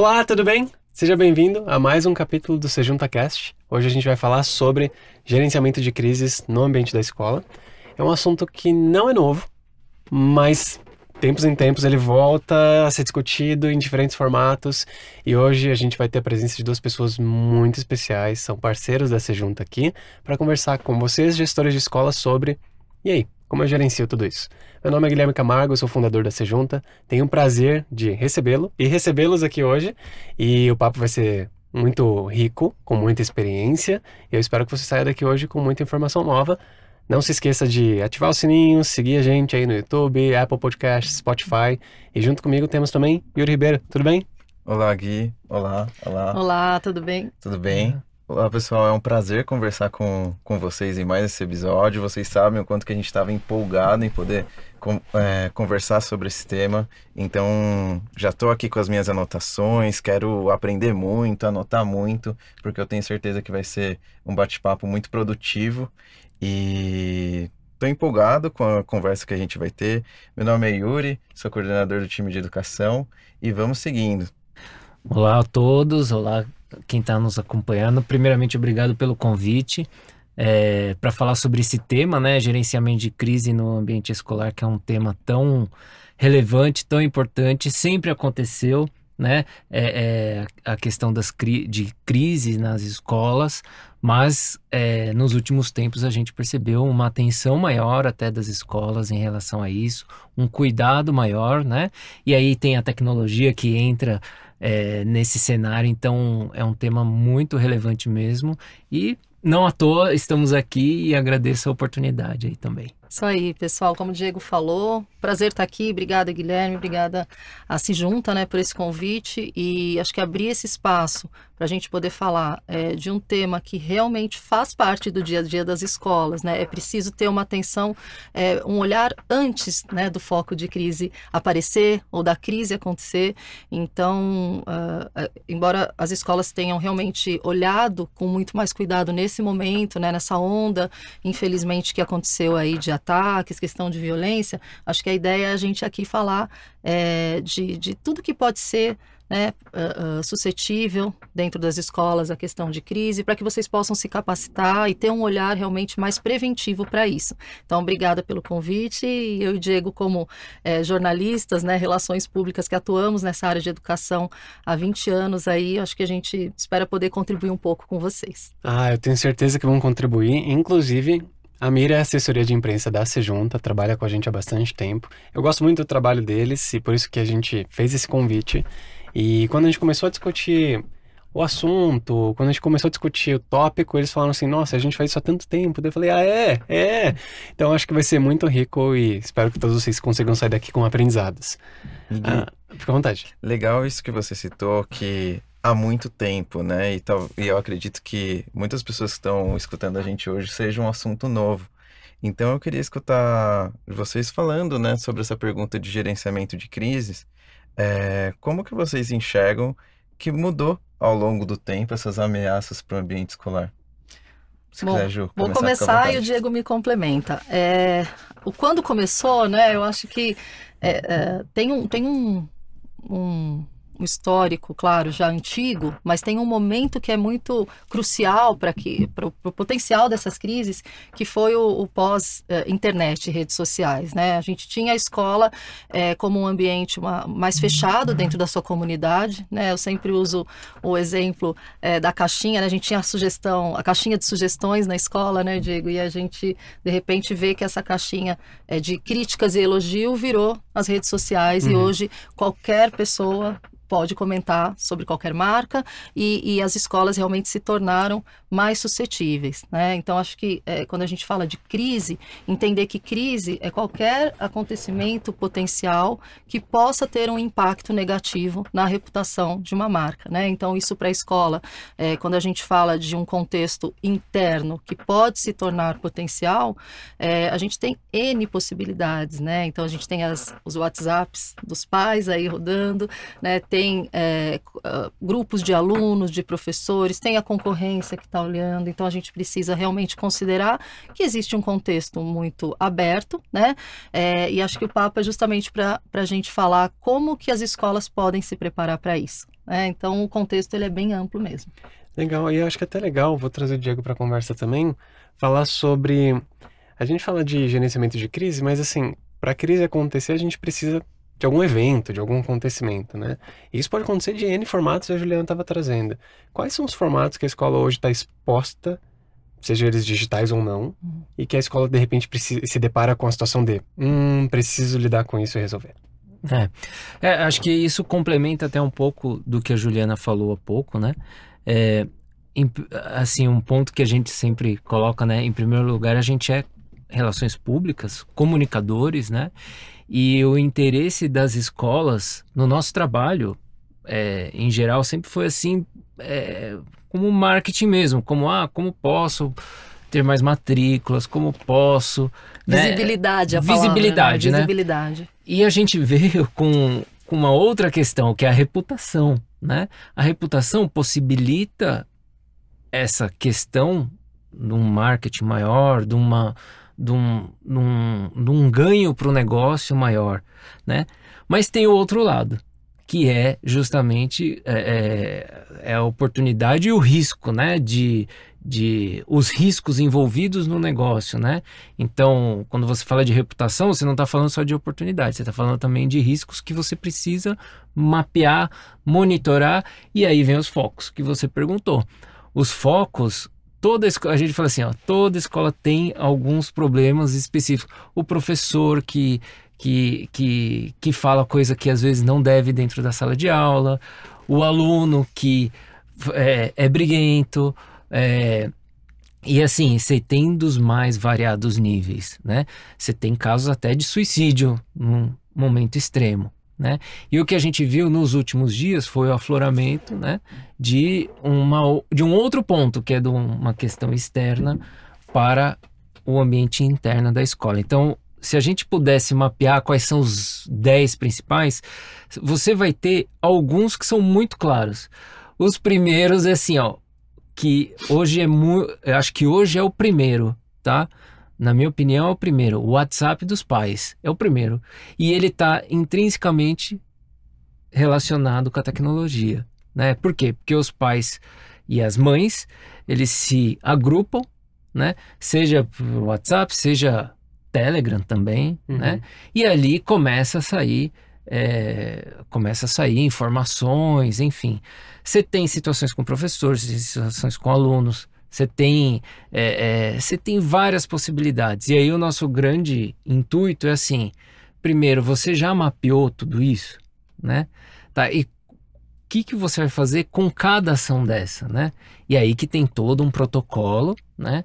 Olá, tudo bem? Seja bem-vindo a mais um capítulo do SeJuntaCast. Hoje a gente vai falar sobre gerenciamento de crises no ambiente da escola. É um assunto que não é novo, mas tempos em tempos ele volta a ser discutido em diferentes formatos e hoje a gente vai ter a presença de duas pessoas muito especiais, são parceiros da Sejunta aqui, para conversar com vocês, gestores de escola, sobre e aí, como eu gerencio tudo isso? Meu nome é Guilherme Camargo, eu sou fundador da Sejunta. Tenho o prazer de recebê-lo e recebê-los aqui hoje. E o papo vai ser muito rico, com muita experiência. E eu espero que você saia daqui hoje com muita informação nova. Não se esqueça de ativar o sininho, seguir a gente aí no YouTube, Apple Podcasts, Spotify. E junto comigo temos também Yuri Ribeiro. Tudo bem? Olá, Gui. Olá, olá. Olá, tudo bem? Tudo bem? Olá, pessoal. É um prazer conversar com, com vocês em mais esse episódio. Vocês sabem o quanto que a gente estava empolgado em poder com, é, conversar sobre esse tema. Então, já estou aqui com as minhas anotações, quero aprender muito, anotar muito, porque eu tenho certeza que vai ser um bate-papo muito produtivo. E estou empolgado com a conversa que a gente vai ter. Meu nome é Yuri, sou coordenador do time de educação e vamos seguindo. Olá a todos, olá quem está nos acompanhando. Primeiramente, obrigado pelo convite é, para falar sobre esse tema, né? Gerenciamento de crise no ambiente escolar, que é um tema tão relevante, tão importante, sempre aconteceu. Né? É, é a questão das cri de crise nas escolas, mas é, nos últimos tempos a gente percebeu uma atenção maior até das escolas em relação a isso, um cuidado maior, né? E aí tem a tecnologia que entra é, nesse cenário. Então é um tema muito relevante mesmo. E não à toa estamos aqui e agradeço a oportunidade aí também. Isso aí, pessoal. Como o Diego falou, prazer estar aqui. Obrigada, Guilherme. Obrigada a Se Junta né, por esse convite. E acho que abrir esse espaço para a gente poder falar é, de um tema que realmente faz parte do dia a dia das escolas. Né? É preciso ter uma atenção, é, um olhar antes né, do foco de crise aparecer ou da crise acontecer. Então, uh, embora as escolas tenham realmente olhado com muito mais cuidado nesse momento, né, nessa onda, infelizmente, que aconteceu aí de ataques, questão de violência, acho que a ideia é a gente aqui falar é, de, de tudo que pode ser né, uh, uh, suscetível dentro das escolas a questão de crise, para que vocês possam se capacitar e ter um olhar realmente mais preventivo para isso. Então, obrigada pelo convite. Eu e Diego, como é, jornalistas, né, relações públicas que atuamos nessa área de educação há 20 anos aí, acho que a gente espera poder contribuir um pouco com vocês. Ah, eu tenho certeza que vão contribuir. Inclusive, a Mira é assessoria de imprensa da Sejunta, trabalha com a gente há bastante tempo. Eu gosto muito do trabalho deles e por isso que a gente fez esse convite. E quando a gente começou a discutir o assunto, quando a gente começou a discutir o tópico, eles falaram assim: Nossa, a gente faz isso há tanto tempo. Daí eu falei: Ah, é? É. Então acho que vai ser muito rico e espero que todos vocês consigam sair daqui com aprendizados. Ah, fica à vontade. Legal isso que você citou, que há muito tempo, né? E, tal, e eu acredito que muitas pessoas que estão escutando a gente hoje seja um assunto novo. Então eu queria escutar vocês falando, né, sobre essa pergunta de gerenciamento de crises é, como que vocês enxergam que mudou ao longo do tempo essas ameaças para o ambiente escolar? Se Bom, quiser, Ju, vou começar e o Diego me complementa. É, o quando começou, né? Eu acho que é, é, tem um tem um, um um histórico, claro, já antigo, mas tem um momento que é muito crucial para que o potencial dessas crises, que foi o, o pós-internet e redes sociais, né? A gente tinha a escola é, como um ambiente uma, mais fechado dentro da sua comunidade, né? Eu sempre uso o exemplo é, da caixinha, né? A gente tinha a sugestão, a caixinha de sugestões na escola, né, Diego? E a gente de repente vê que essa caixinha de críticas e elogio virou as redes sociais uhum. e hoje qualquer pessoa pode comentar sobre qualquer marca e, e as escolas realmente se tornaram mais suscetíveis. Né? Então, acho que é, quando a gente fala de crise, entender que crise é qualquer acontecimento potencial que possa ter um impacto negativo na reputação de uma marca. Né? Então, isso para a escola, é, quando a gente fala de um contexto interno que pode se tornar potencial, é, a gente tem N possibilidades. Né? Então, a gente tem as, os WhatsApps dos pais aí rodando, né? tem é, grupos de alunos, de professores, tem a concorrência que está olhando, então a gente precisa realmente considerar que existe um contexto muito aberto, né? É, e acho que o papo é justamente para a gente falar como que as escolas podem se preparar para isso. Né? Então o contexto ele é bem amplo mesmo. Legal, e acho que é até legal, vou trazer o Diego para a conversa também, falar sobre. A gente fala de gerenciamento de crise, mas assim, para a crise acontecer, a gente precisa de algum evento, de algum acontecimento, né? E isso pode acontecer de N formatos que a Juliana estava trazendo. Quais são os formatos que a escola hoje está exposta, seja eles digitais ou não, uhum. e que a escola de repente precisa, se depara com a situação de, hum, preciso lidar com isso e resolver? É. é. acho que isso complementa até um pouco do que a Juliana falou há pouco, né? É, em, assim, um ponto que a gente sempre coloca, né? Em primeiro lugar, a gente é relações públicas, comunicadores, né? E o interesse das escolas no nosso trabalho, é, em geral, sempre foi assim, é, como marketing mesmo, como, ah, como posso ter mais matrículas, como posso... Né? Visibilidade, né? a Visibilidade, né? Visibilidade. E a gente veio com, com uma outra questão, que é a reputação, né? A reputação possibilita essa questão de um marketing maior, de uma de um, de um, de um ganho para o negócio maior, né? Mas tem o outro lado, que é justamente é, é, é a oportunidade e o risco, né? De, de os riscos envolvidos no negócio, né? Então, quando você fala de reputação, você não está falando só de oportunidade, você está falando também de riscos que você precisa mapear, monitorar, e aí vem os focos que você perguntou. Os focos toda a gente fala assim, ó, toda escola tem alguns problemas específicos. O professor que que, que, que fala coisa que às vezes não deve dentro da sala de aula, o aluno que é, é briguento, é, e assim, você tem dos mais variados níveis, né? Você tem casos até de suicídio num momento extremo. Né? E o que a gente viu nos últimos dias foi o afloramento né, de, uma, de um outro ponto, que é de uma questão externa para o ambiente interno da escola. Então, se a gente pudesse mapear quais são os 10 principais, você vai ter alguns que são muito claros. Os primeiros é assim, ó, que hoje é muito, acho que hoje é o primeiro, tá? Na minha opinião, é o primeiro. O WhatsApp dos pais é o primeiro. E ele está intrinsecamente relacionado com a tecnologia. Né? Por quê? Porque os pais e as mães, eles se agrupam, né? seja WhatsApp, seja Telegram também, uhum. né? E ali começa a sair, é, começa a sair informações, enfim. Você tem situações com professores, situações com alunos, você tem, é, é, você tem várias possibilidades. E aí o nosso grande intuito é assim: primeiro, você já mapeou tudo isso, né? Tá, e o que, que você vai fazer com cada ação dessa, né? E aí que tem todo um protocolo, né?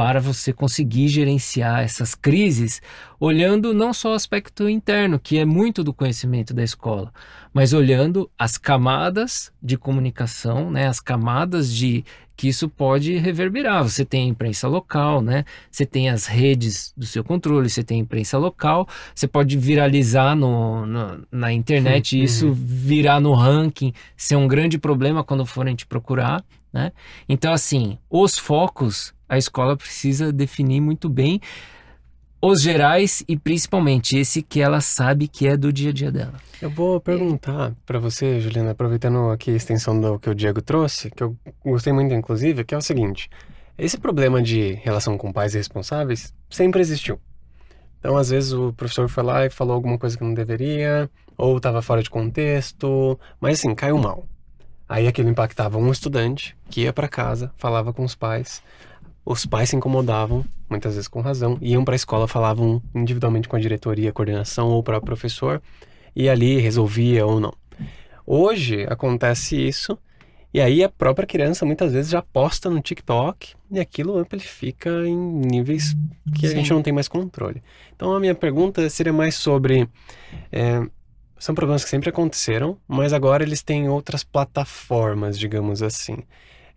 para você conseguir gerenciar essas crises, olhando não só o aspecto interno, que é muito do conhecimento da escola, mas olhando as camadas de comunicação, né, as camadas de que isso pode reverberar. Você tem a imprensa local, né? Você tem as redes do seu controle, você tem a imprensa local, você pode viralizar no, no na internet e isso uhum. virar no ranking, ser um grande problema quando forem te procurar, né? Então, assim, os focos a escola precisa definir muito bem os gerais e principalmente esse que ela sabe que é do dia a dia dela. Eu vou perguntar para você, Juliana, aproveitando aqui a extensão do que o Diego trouxe, que eu gostei muito inclusive, que é o seguinte: esse problema de relação com pais responsáveis sempre existiu. Então, às vezes o professor foi lá e falou alguma coisa que não deveria, ou estava fora de contexto, mas assim, caiu mal. Aí aquilo impactava um estudante que ia para casa, falava com os pais, os pais se incomodavam, muitas vezes com razão, iam para a escola, falavam individualmente com a diretoria, coordenação ou para o professor, e ali resolvia ou não. Hoje acontece isso, e aí a própria criança muitas vezes já posta no TikTok e aquilo amplifica em níveis que Sim. a gente não tem mais controle. Então a minha pergunta seria mais sobre. É, são problemas que sempre aconteceram, mas agora eles têm outras plataformas, digamos assim.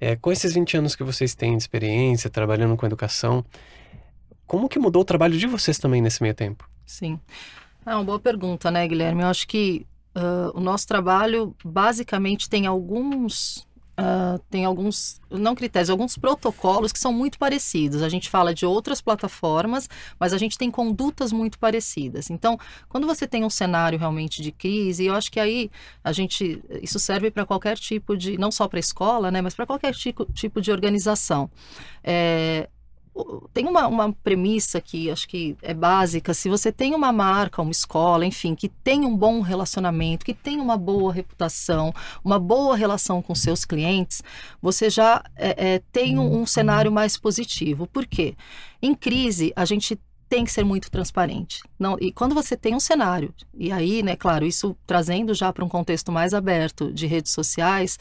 É, com esses 20 anos que vocês têm de experiência trabalhando com educação, como que mudou o trabalho de vocês também nesse meio tempo? Sim. É uma boa pergunta, né, Guilherme? Eu acho que uh, o nosso trabalho basicamente tem alguns Uh, tem alguns, não critérios, alguns protocolos que são muito parecidos. A gente fala de outras plataformas, mas a gente tem condutas muito parecidas. Então, quando você tem um cenário realmente de crise, eu acho que aí a gente, isso serve para qualquer tipo de, não só para a escola, né, mas para qualquer tipo, tipo de organização. É, tem uma, uma premissa que acho que é básica. Se você tem uma marca, uma escola, enfim, que tem um bom relacionamento, que tem uma boa reputação, uma boa relação com seus clientes, você já é, é, tem um, um cenário mais positivo. Por quê? Em crise, a gente tem que ser muito transparente. Não, e quando você tem um cenário, e aí, né, claro, isso trazendo já para um contexto mais aberto de redes sociais,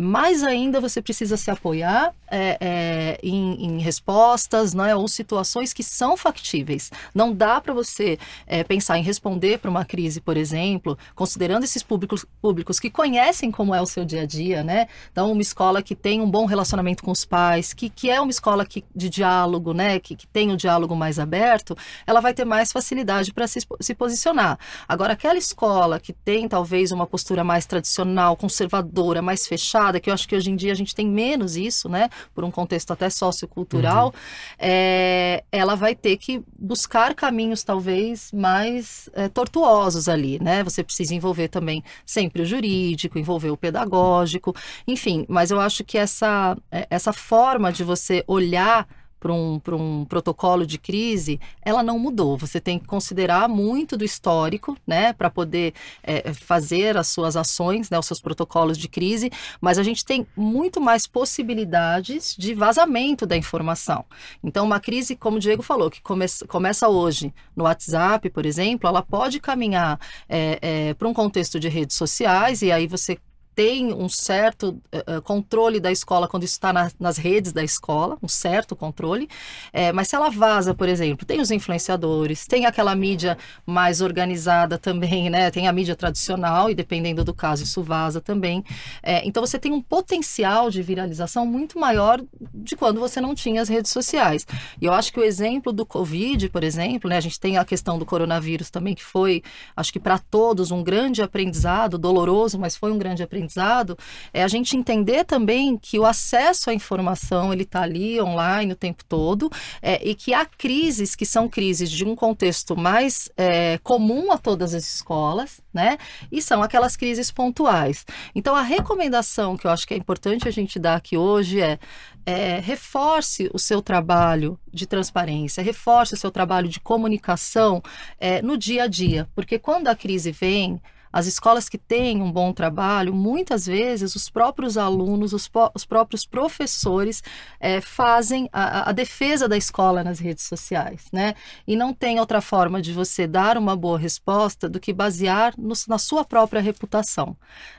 mais ainda você precisa se apoiar é, é, em, em, respostas né, ou situações que são factíveis. Não dá para você é, pensar em responder para uma crise, por exemplo, considerando esses públicos, públicos que conhecem como é o seu dia a dia, né? Então, uma escola que tem um bom relacionamento com os pais, que, que é uma escola que, de diálogo, né? Que, que tem o um diálogo mais aberto, ela vai ter mais facilidade para se, se posicionar. Agora, aquela escola que tem talvez uma postura mais tradicional, conservadora, mais fechada, que eu acho que hoje em dia a gente tem menos isso, né? Por um contexto até sociocultural, uhum. é, ela vai ter que buscar caminhos talvez mais é, tortuosos ali, né? Você precisa envolver também sempre o jurídico, envolver o pedagógico, enfim. Mas eu acho que essa, é, essa forma de você olhar para um, um protocolo de crise, ela não mudou. Você tem que considerar muito do histórico, né, para poder é, fazer as suas ações, né, os seus protocolos de crise, mas a gente tem muito mais possibilidades de vazamento da informação. Então, uma crise, como o Diego falou, que come começa hoje no WhatsApp, por exemplo, ela pode caminhar é, é, para um contexto de redes sociais, e aí você tem um certo uh, controle da escola quando está na, nas redes da escola, um certo controle. É, mas se ela vaza, por exemplo, tem os influenciadores, tem aquela mídia mais organizada também, né? Tem a mídia tradicional e dependendo do caso isso vaza também. É, então você tem um potencial de viralização muito maior de quando você não tinha as redes sociais. E eu acho que o exemplo do Covid, por exemplo, né? A gente tem a questão do coronavírus também que foi, acho que para todos um grande aprendizado, doloroso, mas foi um grande aprendizado aprendizado é a gente entender também que o acesso à informação ele está ali online o tempo todo é, e que há crises que são crises de um contexto mais é, comum a todas as escolas, né? E são aquelas crises pontuais. Então a recomendação que eu acho que é importante a gente dar aqui hoje é é, reforce o seu trabalho de transparência, reforce o seu trabalho de comunicação é, no dia a dia, porque quando a crise vem, as escolas que têm um bom trabalho, muitas vezes os próprios alunos, os, os próprios professores é, fazem a, a, defesa da escola nas redes sociais, né? E não tem outra forma de você dar uma boa resposta do que basear no, na sua própria reputação.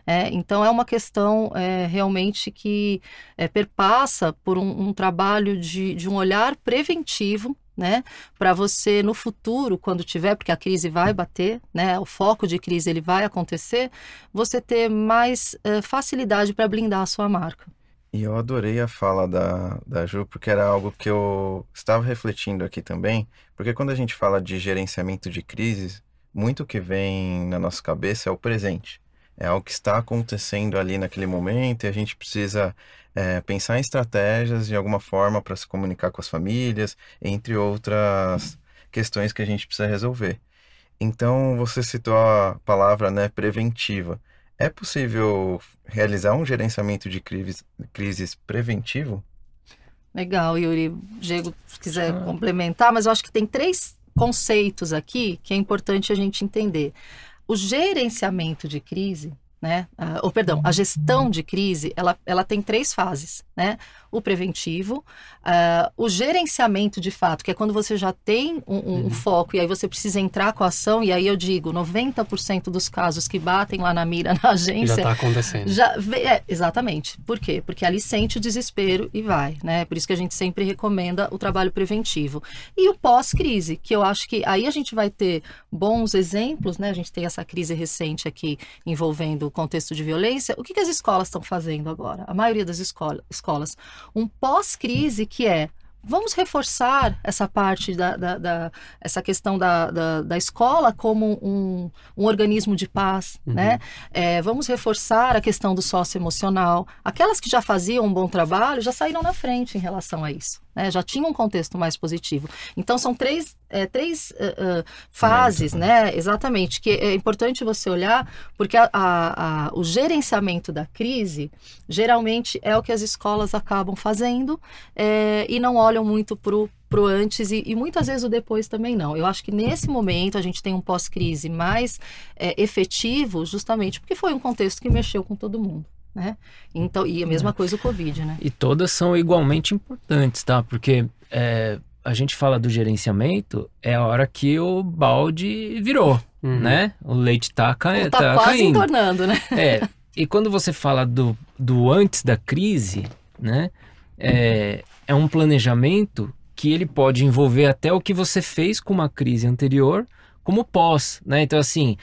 É, então é uma questão é, realmente que é, perpassa por um, um trabalho de, de um olhar preventivo né? Para você no futuro, quando tiver, porque a crise vai bater, né? O foco de crise ele vai acontecer, você ter mais uh, facilidade para blindar a sua marca. E eu adorei a fala da, da Ju, porque era algo que eu estava refletindo aqui também, porque quando a gente fala de gerenciamento de crises, muito que vem na nossa cabeça é o presente. É algo que está acontecendo ali naquele momento e a gente precisa é, pensar em estratégias de alguma forma para se comunicar com as famílias, entre outras questões que a gente precisa resolver. Então, você citou a palavra né, preventiva. É possível realizar um gerenciamento de crises, crises preventivo? Legal, Yuri. Diego, se quiser ah. complementar, mas eu acho que tem três conceitos aqui que é importante a gente entender. O gerenciamento de crise, né? Uh, ou perdão, a gestão de crise, ela, ela tem três fases, né? O preventivo, uh, o gerenciamento de fato, que é quando você já tem um, um uhum. foco e aí você precisa entrar com a ação, e aí eu digo, 90% dos casos que batem lá na mira na agência... Já está acontecendo. Já, é, exatamente. Por quê? Porque ali sente o desespero e vai, né? Por isso que a gente sempre recomenda o trabalho preventivo. E o pós-crise, que eu acho que aí a gente vai ter bons exemplos, né? A gente tem essa crise recente aqui envolvendo contexto de violência, o que, que as escolas estão fazendo agora? A maioria das escola, escolas. Um pós-crise que é vamos reforçar essa parte da, da, da essa questão da, da, da, escola como um, um organismo de paz, uhum. né? É, vamos reforçar a questão do socioemocional. Aquelas que já faziam um bom trabalho já saíram na frente em relação a isso né? já tinha um contexto mais positivo. Então, são três, é, três uh, uh, fases, né? Exatamente, que é importante você olhar, porque a, a, a, o gerenciamento da crise geralmente é o que as escolas acabam fazendo é, e não olham muito para o pro antes e, e, muitas vezes o depois também não. Eu acho que nesse momento a gente tem um pós-crise mais é, efetivo, justamente porque foi um contexto que mexeu com todo mundo. Né? Então, e a mesma é. coisa o Covid, né? E todas são igualmente importantes, tá? Porque é, a gente fala do gerenciamento, é a hora que o balde virou, uhum. né? O leite tá, ca... tá, tá quase caindo. entornando, né? É, e quando você fala do, do antes da crise, né? É, é um planejamento que ele pode envolver até o que você fez com uma crise anterior, como pós, né? Então, assim,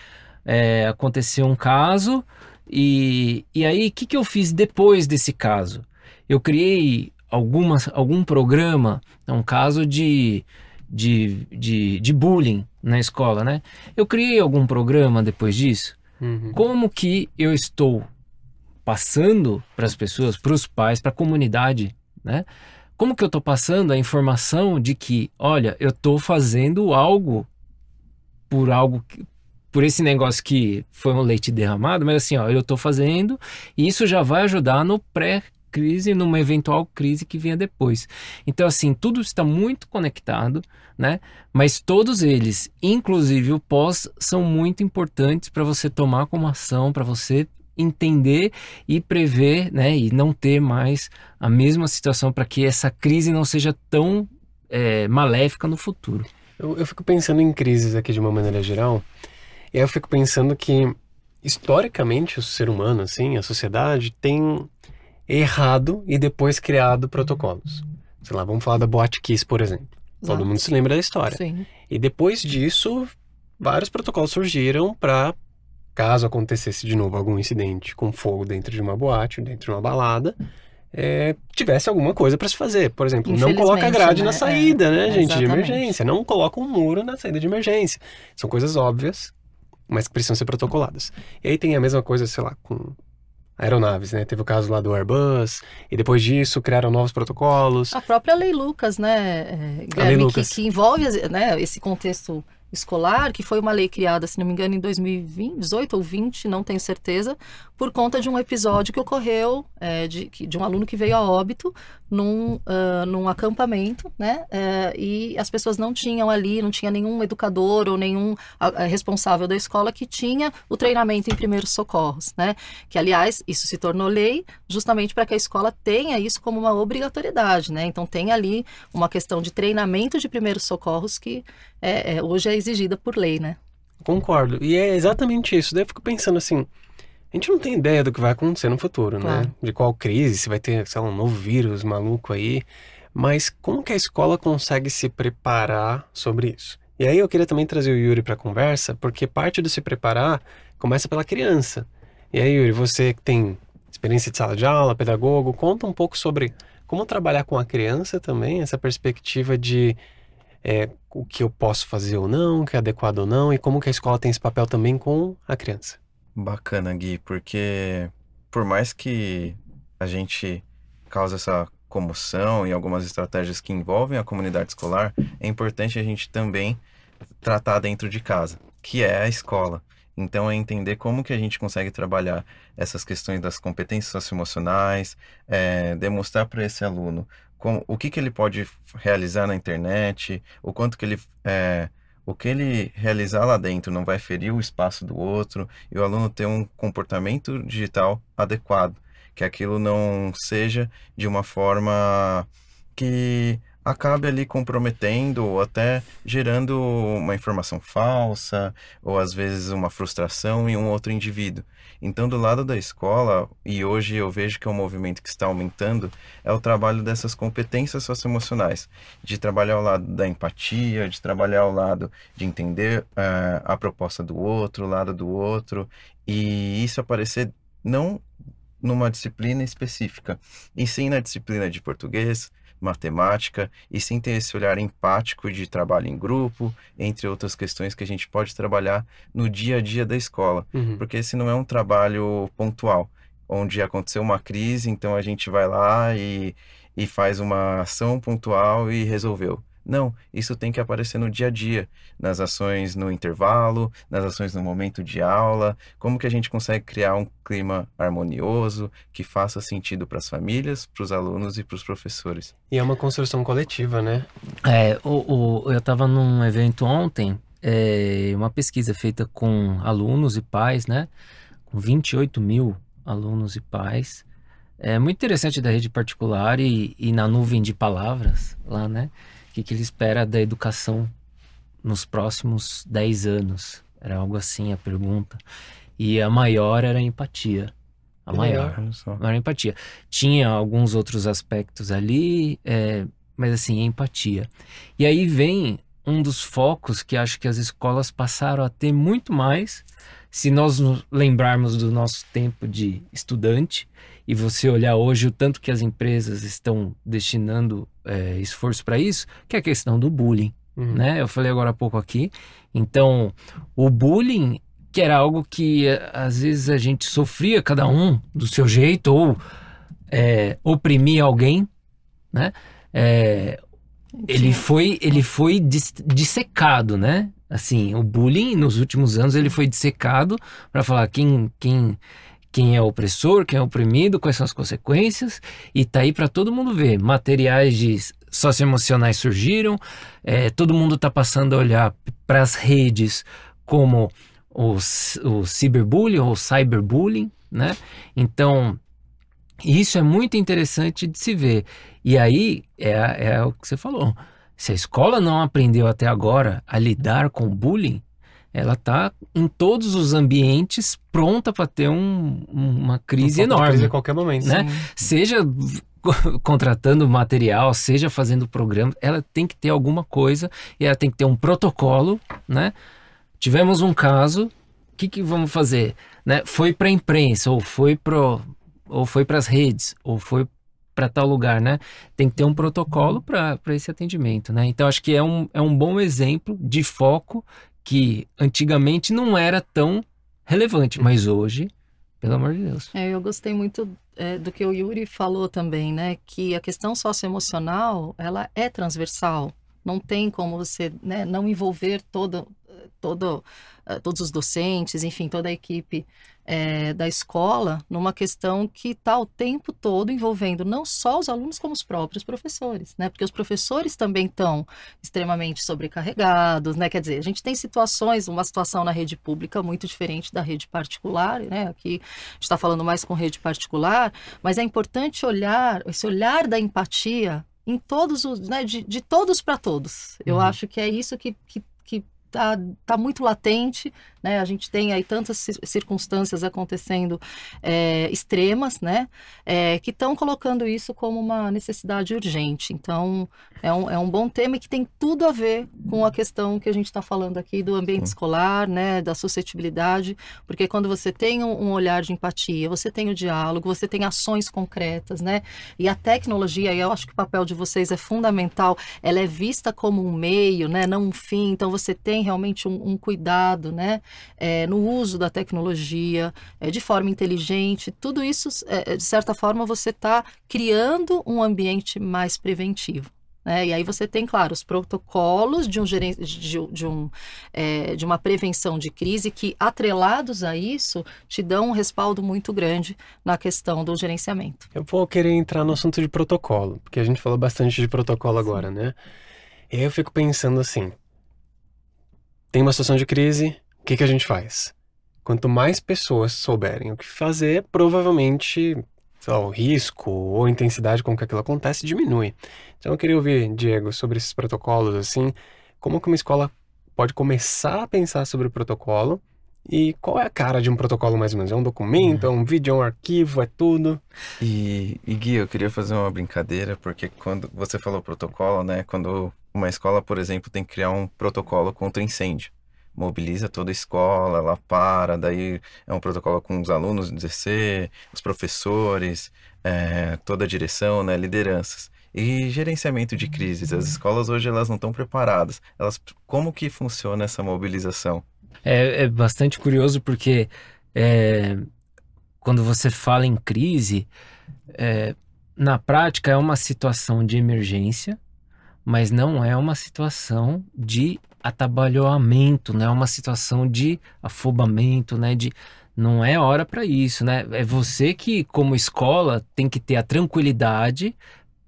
é, aconteceu um caso, e, e aí, o que, que eu fiz depois desse caso? Eu criei algumas, algum programa, é um caso de, de, de, de bullying na escola, né? Eu criei algum programa depois disso? Uhum. Como que eu estou passando para as pessoas, para os pais, para a comunidade, né? Como que eu estou passando a informação de que, olha, eu estou fazendo algo por algo por esse negócio que foi um leite derramado, mas assim, ó, eu estou fazendo e isso já vai ajudar no pré crise, numa eventual crise que venha depois. Então, assim, tudo está muito conectado, né? Mas todos eles, inclusive o pós, são muito importantes para você tomar como ação, para você entender e prever, né? E não ter mais a mesma situação para que essa crise não seja tão é, maléfica no futuro. Eu, eu fico pensando em crises aqui de uma maneira geral. E aí eu fico pensando que, historicamente, o ser humano, assim, a sociedade, tem errado e depois criado protocolos. Sei lá, vamos falar da Boate Kiss, por exemplo. Exato. Todo mundo se lembra da história. Sim. E depois disso, vários protocolos surgiram para caso acontecesse de novo algum incidente com fogo dentro de uma boate, dentro de uma balada, é, tivesse alguma coisa para se fazer. Por exemplo, não coloca grade né? na saída, né, é, gente, de emergência. Não coloca um muro na saída de emergência. São coisas óbvias mas que precisam ser protocoladas. E aí tem a mesma coisa, sei lá, com aeronaves, né? Teve o caso lá do Airbus, e depois disso criaram novos protocolos. A própria Lei Lucas, né, Guilherme, Lei Lucas. Que, que envolve né, esse contexto escolar, que foi uma lei criada, se não me engano, em 2018 ou 20, não tenho certeza, por conta de um episódio que ocorreu é, de, de um aluno que veio a óbito num, uh, num acampamento, né? Uh, e as pessoas não tinham ali, não tinha nenhum educador ou nenhum responsável da escola que tinha o treinamento em primeiros socorros, né? Que, aliás, isso se tornou lei justamente para que a escola tenha isso como uma obrigatoriedade, né? Então, tem ali uma questão de treinamento de primeiros socorros que é, é, hoje é exigida por lei, né? Concordo. E é exatamente isso. Daí eu fico pensando assim, a gente não tem ideia do que vai acontecer no futuro, né? claro. né? De qual crise, se vai ter, sei lá, um novo vírus maluco aí. Mas como que a escola consegue se preparar sobre isso? E aí eu queria também trazer o Yuri para a conversa, porque parte do se preparar começa pela criança. E aí, Yuri, você que tem experiência de sala de aula, pedagogo, conta um pouco sobre como trabalhar com a criança também, essa perspectiva de é, o que eu posso fazer ou não, o que é adequado ou não, e como que a escola tem esse papel também com a criança. Bacana, Gui, porque por mais que a gente cause essa comoção e algumas estratégias que envolvem a comunidade escolar, é importante a gente também tratar dentro de casa, que é a escola. Então é entender como que a gente consegue trabalhar essas questões das competências socioemocionais, é, demonstrar para esse aluno como, o que, que ele pode realizar na internet, o quanto que ele é, o que ele realizar lá dentro não vai ferir o espaço do outro e o aluno ter um comportamento digital adequado, que aquilo não seja de uma forma que acabe ali comprometendo ou até gerando uma informação falsa ou às vezes uma frustração em um outro indivíduo. Então, do lado da escola, e hoje eu vejo que é um movimento que está aumentando, é o trabalho dessas competências socioemocionais, de trabalhar ao lado da empatia, de trabalhar ao lado de entender uh, a proposta do outro, o lado do outro, e isso aparecer não numa disciplina específica, e sim na disciplina de português, matemática, e sim ter esse olhar empático de trabalho em grupo, entre outras questões que a gente pode trabalhar no dia a dia da escola. Uhum. Porque esse não é um trabalho pontual, onde aconteceu uma crise, então a gente vai lá e, e faz uma ação pontual e resolveu. Não, isso tem que aparecer no dia a dia, nas ações no intervalo, nas ações no momento de aula. Como que a gente consegue criar um clima harmonioso que faça sentido para as famílias, para os alunos e para os professores? E é uma construção coletiva, né? É, o, o eu estava num evento ontem, é, uma pesquisa feita com alunos e pais, né? Com 28 mil alunos e pais. É muito interessante da rede particular e, e na nuvem de palavras lá, né? O que, que ele espera da educação nos próximos 10 anos? Era algo assim a pergunta. E a maior era a empatia. A maior, maior empatia. Tinha alguns outros aspectos ali, é, mas assim, empatia. E aí vem um dos focos que acho que as escolas passaram a ter muito mais, se nós nos lembrarmos do nosso tempo de estudante e você olhar hoje o tanto que as empresas estão destinando é, esforço para isso, que é a questão do bullying, uhum. né? Eu falei agora há pouco aqui. Então, o bullying, que era algo que às vezes a gente sofria cada um do seu jeito ou é, oprimia alguém, né? É, ele foi ele foi dissecado, né? Assim, o bullying nos últimos anos ele foi dissecado para falar quem quem quem é opressor, quem é oprimido, quais são as consequências, e tá aí para todo mundo ver. Materiais de socioemocionais surgiram, é, todo mundo está passando a olhar para as redes como o, o cyberbullying ou cyberbullying, né? Então, isso é muito interessante de se ver. E aí é, é o que você falou. Se a escola não aprendeu até agora a lidar com bullying, ela está em todos os ambientes pronta para ter um, uma crise enorme. Crise a qualquer momento. Né? Seja contratando material, seja fazendo programa, ela tem que ter alguma coisa e ela tem que ter um protocolo, né? Tivemos um caso, o que, que vamos fazer? Né? Foi para a imprensa, ou foi pro, ou foi para as redes, ou foi para tal lugar, né? Tem que ter um protocolo para esse atendimento, né? Então acho que é um, é um bom exemplo de foco que antigamente não era tão relevante, mas hoje, pelo amor de Deus. É, eu gostei muito é, do que o Yuri falou também, né? Que a questão socioemocional, ela é transversal. Não tem como você né, não envolver todo, todo, uh, todos os docentes, enfim, toda a equipe é, da escola numa questão que está o tempo todo envolvendo não só os alunos, como os próprios professores, né? Porque os professores também estão extremamente sobrecarregados, né? Quer dizer, a gente tem situações, uma situação na rede pública muito diferente da rede particular, né? Aqui a gente está falando mais com rede particular, mas é importante olhar, esse olhar da empatia em todos os, né, de, de todos para todos. Eu uhum. acho que é isso que, que tá, tá muito latente, né? A gente tem aí tantas circunstâncias acontecendo é, extremas, né? É, que estão colocando isso como uma necessidade urgente. Então, é um, é um bom tema que tem tudo a ver com a questão que a gente está falando aqui do ambiente escolar, né? Da suscetibilidade, porque quando você tem um, um olhar de empatia, você tem o diálogo, você tem ações concretas, né? E a tecnologia, eu acho que o papel de vocês é fundamental, ela é vista como um meio, né? Não um fim. Então, você tem realmente um, um cuidado, né? é, no uso da tecnologia, é, de forma inteligente, tudo isso, é, de certa forma, você está criando um ambiente mais preventivo. Né? E aí você tem, claro, os protocolos de, um de, de, um, é, de uma prevenção de crise que, atrelados a isso, te dão um respaldo muito grande na questão do gerenciamento. Eu vou querer entrar no assunto de protocolo, porque a gente falou bastante de protocolo agora, né? E aí eu fico pensando assim, tem uma situação de crise, o que, que a gente faz? Quanto mais pessoas souberem o que fazer, provavelmente lá, o risco ou a intensidade com que aquilo acontece diminui. Então eu queria ouvir, Diego, sobre esses protocolos, assim, como que uma escola pode começar a pensar sobre o protocolo e qual é a cara de um protocolo mais ou menos? É um documento, uhum. é um vídeo, é um arquivo, é tudo? E, e Gui, eu queria fazer uma brincadeira, porque quando você falou protocolo, né? Quando uma escola, por exemplo, tem que criar um protocolo contra incêndio mobiliza toda a escola, ela para, daí é um protocolo com os alunos do DC, os professores, é, toda a direção, né, lideranças. E gerenciamento de crises, as escolas hoje elas não estão preparadas. Elas, como que funciona essa mobilização? É, é bastante curioso porque é, quando você fala em crise, é, na prática é uma situação de emergência, mas não é uma situação de atabalhoamento, não é uma situação de afobamento, né? De não é hora para isso, né? É você que, como escola, tem que ter a tranquilidade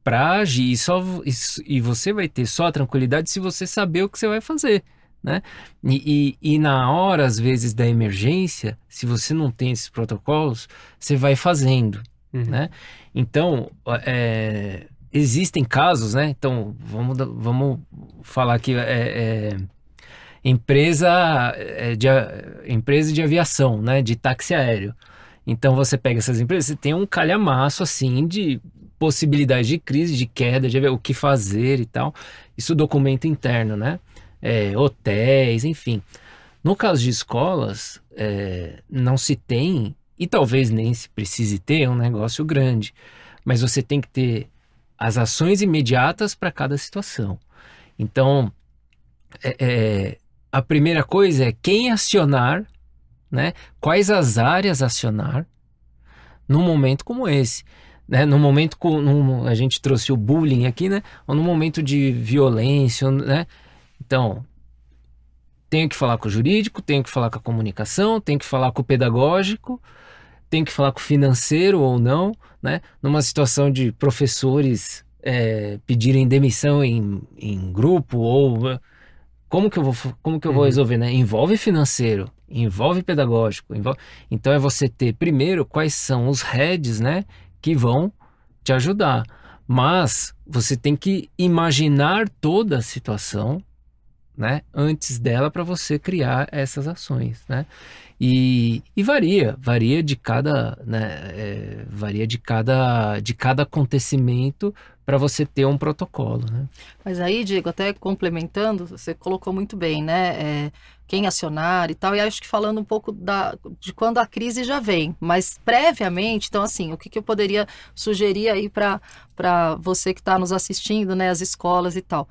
para agir. E, só, e, e você vai ter só a tranquilidade se você saber o que você vai fazer. Né? E, e, e, na hora, às vezes, da emergência, se você não tem esses protocolos, você vai fazendo, uhum. né? Então, é, existem casos, né? Então, vamos, vamos falar aqui, é, é empresa, é, de, empresa de aviação, né? De táxi aéreo. Então, você pega essas empresas, você tem um calhamaço, assim, de possibilidade de crise, de queda, de o que fazer e tal. Isso documento interno, né? É, hotéis, enfim. No caso de escolas, é, não se tem, e talvez nem se precise ter, um negócio grande, mas você tem que ter as ações imediatas para cada situação. Então, é, é, a primeira coisa é quem acionar, né? quais as áreas acionar num momento como esse. Né, no momento com a gente trouxe o bullying aqui, né? Ou no momento de violência, né? Então, tenho que falar com o jurídico, tenho que falar com a comunicação, tenho que falar com o pedagógico, tenho que falar com o financeiro ou não, né? Numa situação de professores é, pedirem demissão em, em grupo ou como que eu vou como que eu vou uhum. resolver, né? Envolve financeiro, envolve pedagógico, envolve... então é você ter primeiro quais são os heads, né? Que vão te ajudar, mas você tem que imaginar toda a situação né, antes dela para você criar essas ações, né? E, e varia, varia de cada, né, é, varia de cada, de cada acontecimento para você ter um protocolo, né? Mas aí, Diego, até complementando, você colocou muito bem, né? É, quem acionar e tal, e acho que falando um pouco da, de quando a crise já vem, mas previamente, então assim, o que, que eu poderia sugerir aí para você que está nos assistindo, né, as escolas e tal?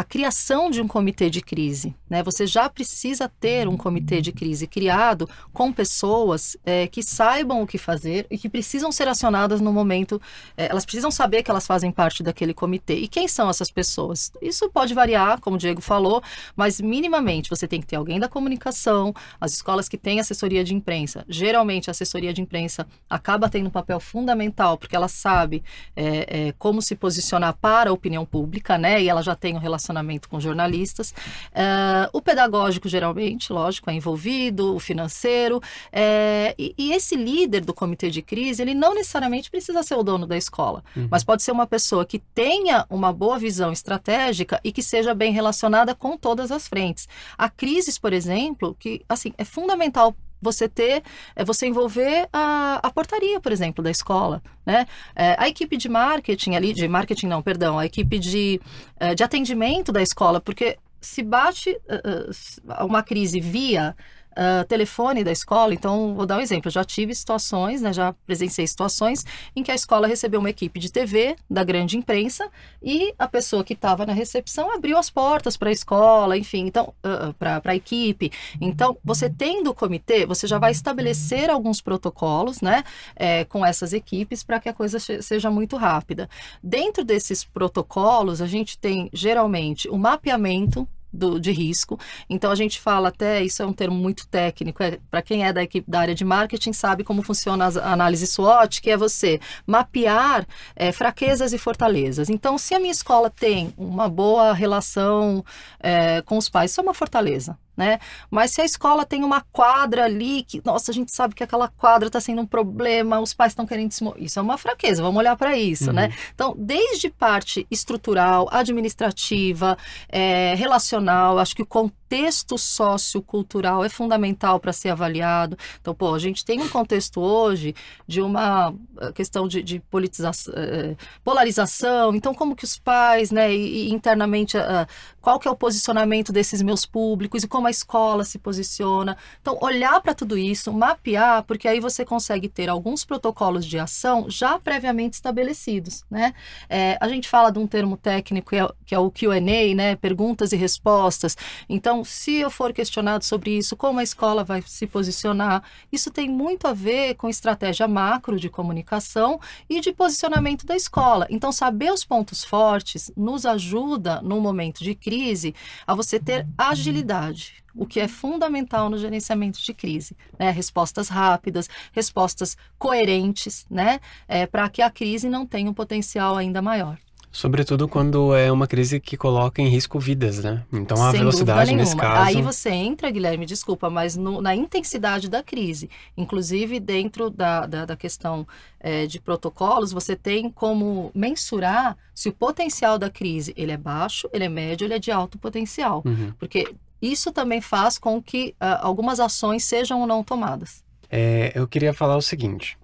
A criação de um comitê de crise. Né? Você já precisa ter um comitê de crise criado com pessoas é, que saibam o que fazer e que precisam ser acionadas no momento. É, elas precisam saber que elas fazem parte daquele comitê. E quem são essas pessoas? Isso pode variar, como o Diego falou, mas minimamente você tem que ter alguém da comunicação, as escolas que têm assessoria de imprensa. Geralmente a assessoria de imprensa acaba tendo um papel fundamental porque ela sabe é, como se posicionar para a opinião pública, né? E ela já tem um relacionamento relacionamento com jornalistas. Uh, o pedagógico, geralmente, lógico, é envolvido, o financeiro. É, e, e, esse líder do comitê de crise, ele não necessariamente precisa ser o dono da escola, uhum. mas pode ser uma pessoa que tenha uma boa visão estratégica e que seja bem relacionada com todas as frentes. A crises, por exemplo, que assim é fundamental você ter, é você envolver a, a portaria, por exemplo, da escola, né? É, a equipe de marketing ali, de marketing não, perdão, a equipe de, é, de atendimento da escola, porque se bate uh, uma crise via uh, telefone da escola. Então, vou dar um exemplo. Eu já tive situações, né, já presenciei situações em que a escola recebeu uma equipe de TV da grande imprensa e a pessoa que estava na recepção abriu as portas para a escola, enfim, então, uh, para a equipe. Então, você tendo o comitê, você já vai estabelecer alguns protocolos, né, é, com essas equipes para que a coisa seja muito rápida. Dentro desses protocolos, a gente tem geralmente o mapeamento do, de risco. Então a gente fala até, isso é um termo muito técnico, é, para quem é da equipe da área de marketing sabe como funciona a análise SWOT, que é você mapear é, fraquezas e fortalezas. Então, se a minha escola tem uma boa relação é, com os pais, isso é uma fortaleza né? Mas se a escola tem uma quadra ali que, nossa, a gente sabe que aquela quadra está sendo um problema, os pais estão querendo se isso é uma fraqueza, vamos olhar para isso, né? uhum. né? Então, desde parte estrutural, administrativa, é, relacional, acho que o contexto sociocultural é fundamental para ser avaliado. Então, pô, a gente tem um contexto hoje de uma eh, questão de, de politização, eh, polarização. Então, como que os pais, né, e, internamente, uh, qual que é o posicionamento desses meus públicos e como a escola se posiciona. Então, olhar para tudo isso, mapear, porque aí você consegue ter alguns protocolos de ação já previamente estabelecidos, né? É, a gente fala de um termo técnico que é, o Q&A, né? Perguntas e respostas. Então, se eu for questionado sobre isso, como a escola vai se posicionar, isso tem muito a ver com estratégia macro de comunicação e de posicionamento da escola. Então, saber os pontos fortes nos ajuda, no momento de crise, a você ter agilidade o que é fundamental no gerenciamento de crise, né? Respostas rápidas, respostas coerentes, né? É, para que a crise não tenha um potencial ainda maior. Sobretudo quando é uma crise que coloca em risco vidas, né? Então a Sem velocidade nesse caso. Aí você entra, Guilherme, desculpa, mas no, na intensidade da crise, inclusive dentro da, da, da questão é, de protocolos, você tem como mensurar se o potencial da crise ele é baixo, ele é médio, ele é de alto potencial. Uhum. Porque isso também faz com que uh, algumas ações sejam ou não tomadas. É, eu queria falar o seguinte: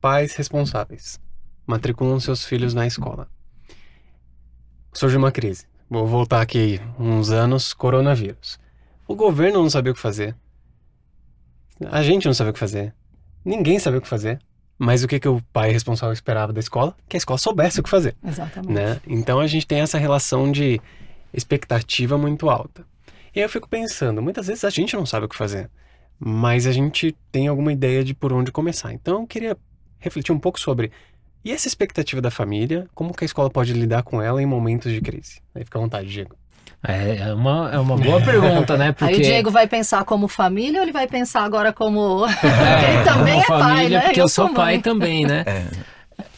pais responsáveis matriculam seus filhos na escola. Surge uma crise. Vou voltar aqui uns anos, coronavírus. O governo não sabia o que fazer. A gente não sabia o que fazer. Ninguém sabia o que fazer. Mas o que, que o pai responsável esperava da escola? Que a escola soubesse o que fazer. Exatamente. Né? Então a gente tem essa relação de expectativa muito alta. E aí eu fico pensando, muitas vezes a gente não sabe o que fazer, mas a gente tem alguma ideia de por onde começar. Então eu queria refletir um pouco sobre e essa expectativa da família, como que a escola pode lidar com ela em momentos de crise? Aí fica à vontade, Diego. É, é uma, é uma boa pergunta, né? Porque... Aí o Diego vai pensar como família ou ele vai pensar agora como. É, ele também é família, pai, né? Porque eu, eu sou pai mãe. também, né?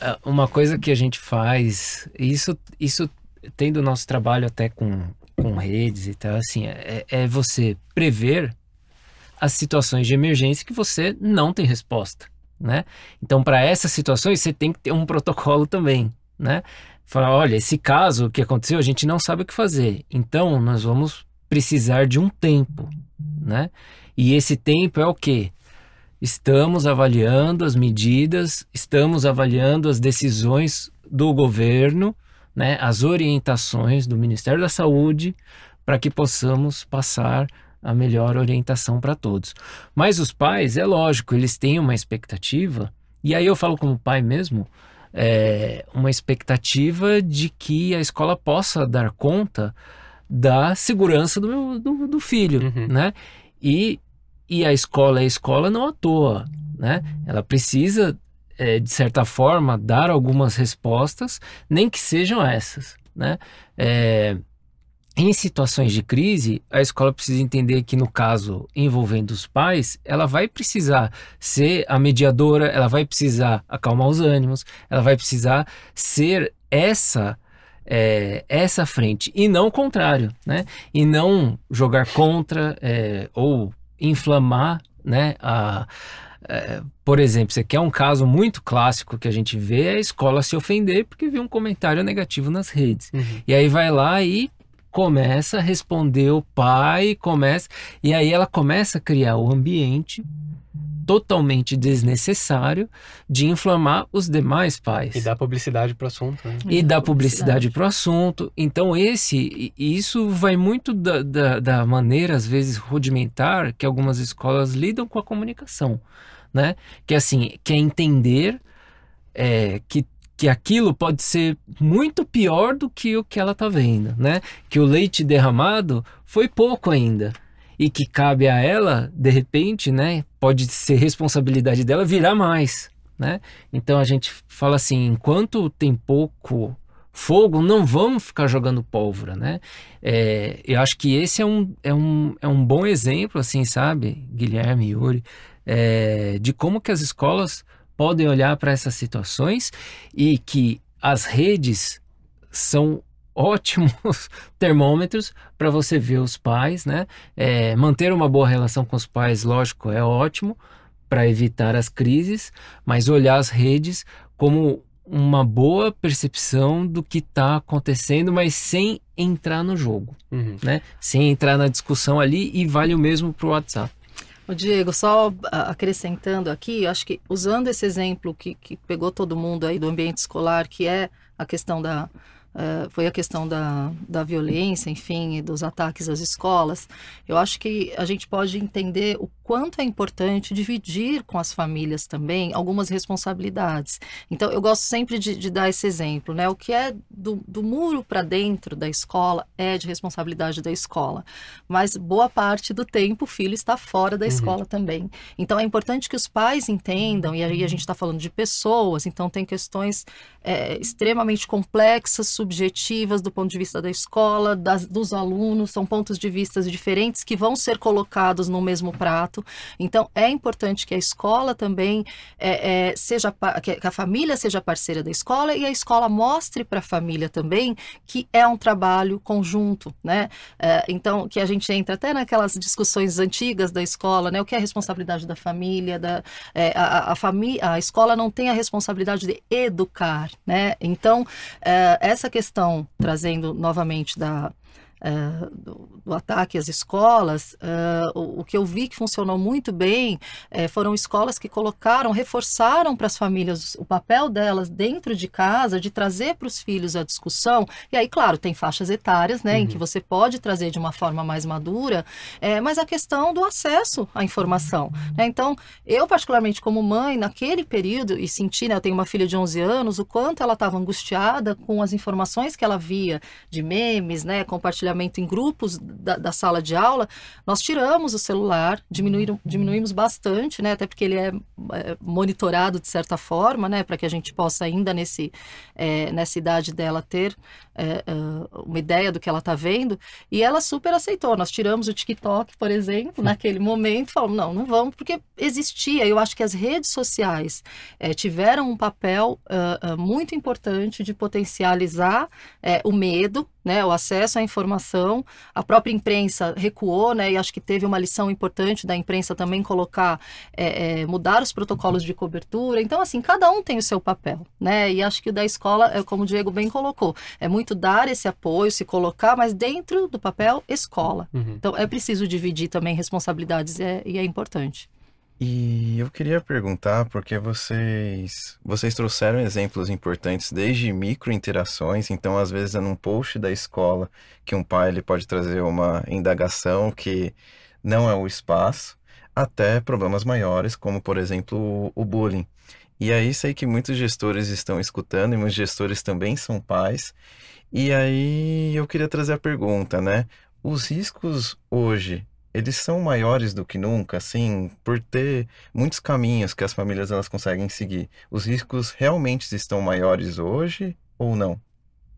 É. é. Uma coisa que a gente faz, isso, isso tem do nosso trabalho até com, com redes e tal, assim, é, é você prever as situações de emergência que você não tem resposta, né? Então, para essas situações, você tem que ter um protocolo também, né? Falar, olha, esse caso que aconteceu, a gente não sabe o que fazer. Então, nós vamos precisar de um tempo, né? E esse tempo é o quê? Estamos avaliando as medidas, estamos avaliando as decisões do governo, né, as orientações do Ministério da Saúde para que possamos passar a melhor orientação para todos. Mas os pais, é lógico, eles têm uma expectativa, e aí eu falo como pai mesmo, é, uma expectativa de que a escola possa dar conta da segurança do, meu, do, do filho, uhum. né? E, e a escola é a escola não à toa, né? Ela precisa é, de certa forma, dar algumas respostas, nem que sejam essas. Né? É, em situações de crise, a escola precisa entender que, no caso envolvendo os pais, ela vai precisar ser a mediadora, ela vai precisar acalmar os ânimos, ela vai precisar ser essa. É, essa frente e não o contrário, né? E não jogar contra é, ou inflamar, né? A, é, por exemplo, você quer um caso muito clássico que a gente vê é a escola se ofender porque viu um comentário negativo nas redes. Uhum. E aí vai lá e começa a responder o pai, começa e aí ela começa a criar o ambiente totalmente desnecessário de inflamar os demais pais. E dar publicidade para o assunto. Né? E dar publicidade para o assunto. Então, esse, isso vai muito da, da, da, maneira, às vezes, rudimentar que algumas escolas lidam com a comunicação. Né? Que assim, quer entender é, que que aquilo pode ser muito pior do que o que ela está vendo, né? Que o leite derramado foi pouco ainda e que cabe a ela, de repente, né, pode ser responsabilidade dela virar mais, né? Então a gente fala assim, enquanto tem pouco fogo, não vamos ficar jogando pólvora, né? É, eu acho que esse é um, é, um, é um bom exemplo, assim, sabe, Guilherme Yuri, é, de como que as escolas podem olhar para essas situações e que as redes são ótimos termômetros para você ver os pais, né? É, manter uma boa relação com os pais, lógico, é ótimo para evitar as crises, mas olhar as redes como uma boa percepção do que está acontecendo, mas sem entrar no jogo, uhum. né? Sem entrar na discussão ali e vale o mesmo para o WhatsApp. O Diego, só acrescentando aqui, acho que usando esse exemplo que, que pegou todo mundo aí do ambiente escolar, que é a questão da, Uh, foi a questão da, da violência, enfim, dos ataques às escolas. Eu acho que a gente pode entender o quanto é importante dividir com as famílias também algumas responsabilidades. Então, eu gosto sempre de, de dar esse exemplo, né? O que é do, do muro para dentro da escola é de responsabilidade da escola, mas boa parte do tempo o filho está fora da uhum. escola também. Então, é importante que os pais entendam, e aí a gente está falando de pessoas, então tem questões é, extremamente complexas, subjetivas do ponto de vista da escola, das, dos alunos, são pontos de vista diferentes que vão ser colocados no mesmo prato então, é importante que a escola também é, é, seja, que a família seja parceira da escola e a escola mostre para a família também que é um trabalho conjunto, né? É, então, que a gente entra até naquelas discussões antigas da escola, né? O que é a responsabilidade da família, da, é, a, a, família, a escola não tem a responsabilidade de educar, né? Então, é, essa questão, trazendo novamente da, uh, do, do, ataque às escolas, uh, o, o, que eu vi que funcionou muito bem uh, foram escolas que colocaram, reforçaram para as famílias o papel delas dentro de casa, de trazer para os filhos a discussão. E aí, claro, tem faixas etárias, né, uhum. em que uhum. você pode trazer de uma forma mais madura, mas a questão do acesso à informação. Né? Então, eu, particularmente como mãe, naquele período, e senti, né, eu tenho uma filha de 11 anos, o quanto ela estava angustiada com as informações que ela via de memes, né, compartilhamento em grupos da, da sala de aula, nós tiramos o celular, diminuímos bastante, né? Até porque ele é, é monitorado de certa forma, né? Para que a gente possa ainda nesse, é, nessa idade dela ter é, é uma ideia do que ela está vendo. E ela super aceitou. Nós tiramos o TikTok, por exemplo, naquele momento, falamos, não, não vamos, porque existia. Eu acho que as redes sociais é, tiveram um papel uh, uh, muito importante de potencializar o medo, né, o acesso à informação. A própria imprensa recuou, né, e acho que teve uma lição importante da imprensa também colocar, é, é, mudar os protocolos de cobertura. Então, assim, cada um tem o seu papel, né, e acho que o da escola, é como o Diego bem colocou, é muito dar esse apoio, se colocar, mas dentro do papel escola. Uhum. Então, é preciso dividir também responsabilidades é, e é importante. E eu queria perguntar, porque vocês vocês trouxeram exemplos importantes desde micro interações, então às vezes é num post da escola que um pai ele pode trazer uma indagação que não é o espaço, até problemas maiores, como por exemplo o bullying. E aí sei que muitos gestores estão escutando e muitos gestores também são pais. E aí eu queria trazer a pergunta, né? Os riscos hoje eles são maiores do que nunca, assim, por ter muitos caminhos que as famílias elas conseguem seguir. Os riscos realmente estão maiores hoje ou não?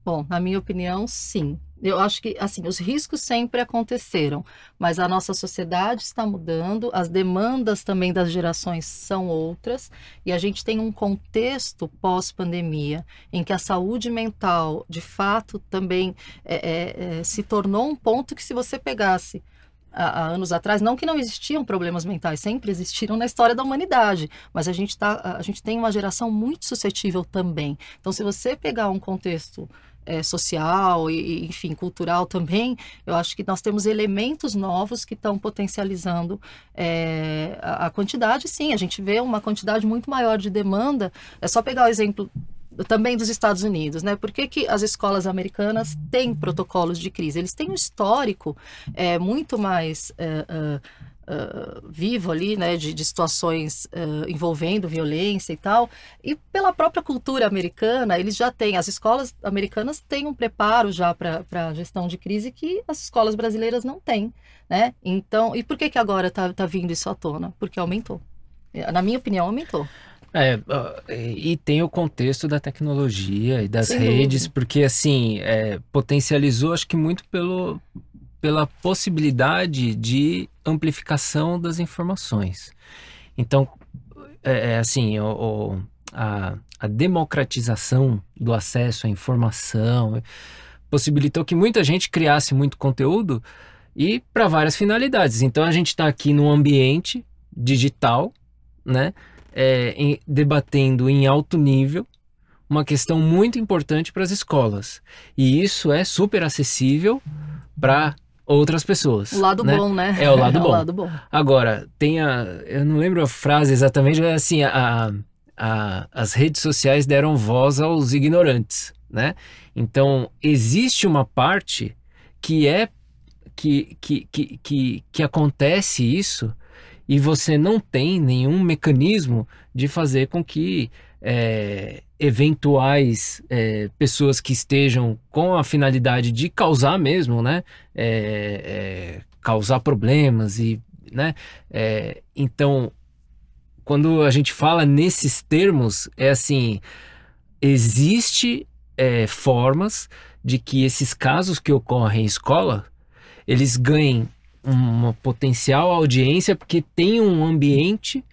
Bom, na minha opinião, sim. Eu acho que, assim, os riscos sempre aconteceram, mas a nossa sociedade está mudando, as demandas também das gerações são outras, e a gente tem um contexto pós-pandemia em que a saúde mental, de fato, também é, é, é, se tornou um ponto que, se você pegasse há, anos atrás, não que não existiam problemas mentais, sempre existiram na história da humanidade, mas a gente, tá, a gente tem uma geração muito suscetível também. Então, se você pegar um contexto é, social e, enfim, cultural também, eu acho que nós temos elementos novos que estão potencializando é, a, a, quantidade, sim, a gente vê uma quantidade muito maior de demanda. É só pegar o exemplo também dos Estados Unidos, né? Por que, que as escolas americanas têm protocolos de crise? Eles têm um histórico é, muito mais é, é, é vivo ali, né? De, de situações é, envolvendo violência e tal. E pela própria cultura americana, eles já têm, as escolas americanas têm um preparo já para a gestão de crise que as escolas brasileiras não têm, né? Então, e por que, que agora está tá vindo isso à tona? Porque aumentou. Na minha opinião, aumentou. É, e tem o contexto da tecnologia e das redes, porque assim, é, potencializou, acho que muito pelo, pela possibilidade de amplificação das informações. Então, é, é assim, o, o, a, a democratização do acesso à informação possibilitou que muita gente criasse muito conteúdo e para várias finalidades. Então, a gente está aqui num ambiente digital, né? É, em, debatendo em alto nível uma questão muito importante para as escolas. E isso é super acessível para outras pessoas. O lado né? bom, né? É o lado, é bom. o lado bom. Agora, tem a. Eu não lembro a frase exatamente, mas assim, a, a, as redes sociais deram voz aos ignorantes, né? Então, existe uma parte que é. que, que, que, que, que acontece isso e você não tem nenhum mecanismo de fazer com que é, eventuais é, pessoas que estejam com a finalidade de causar mesmo, né, é, é causar problemas e, né, é, então quando a gente fala nesses termos é assim existe é, formas de que esses casos que ocorrem em escola eles ganhem uma potencial audiência porque tem um ambiente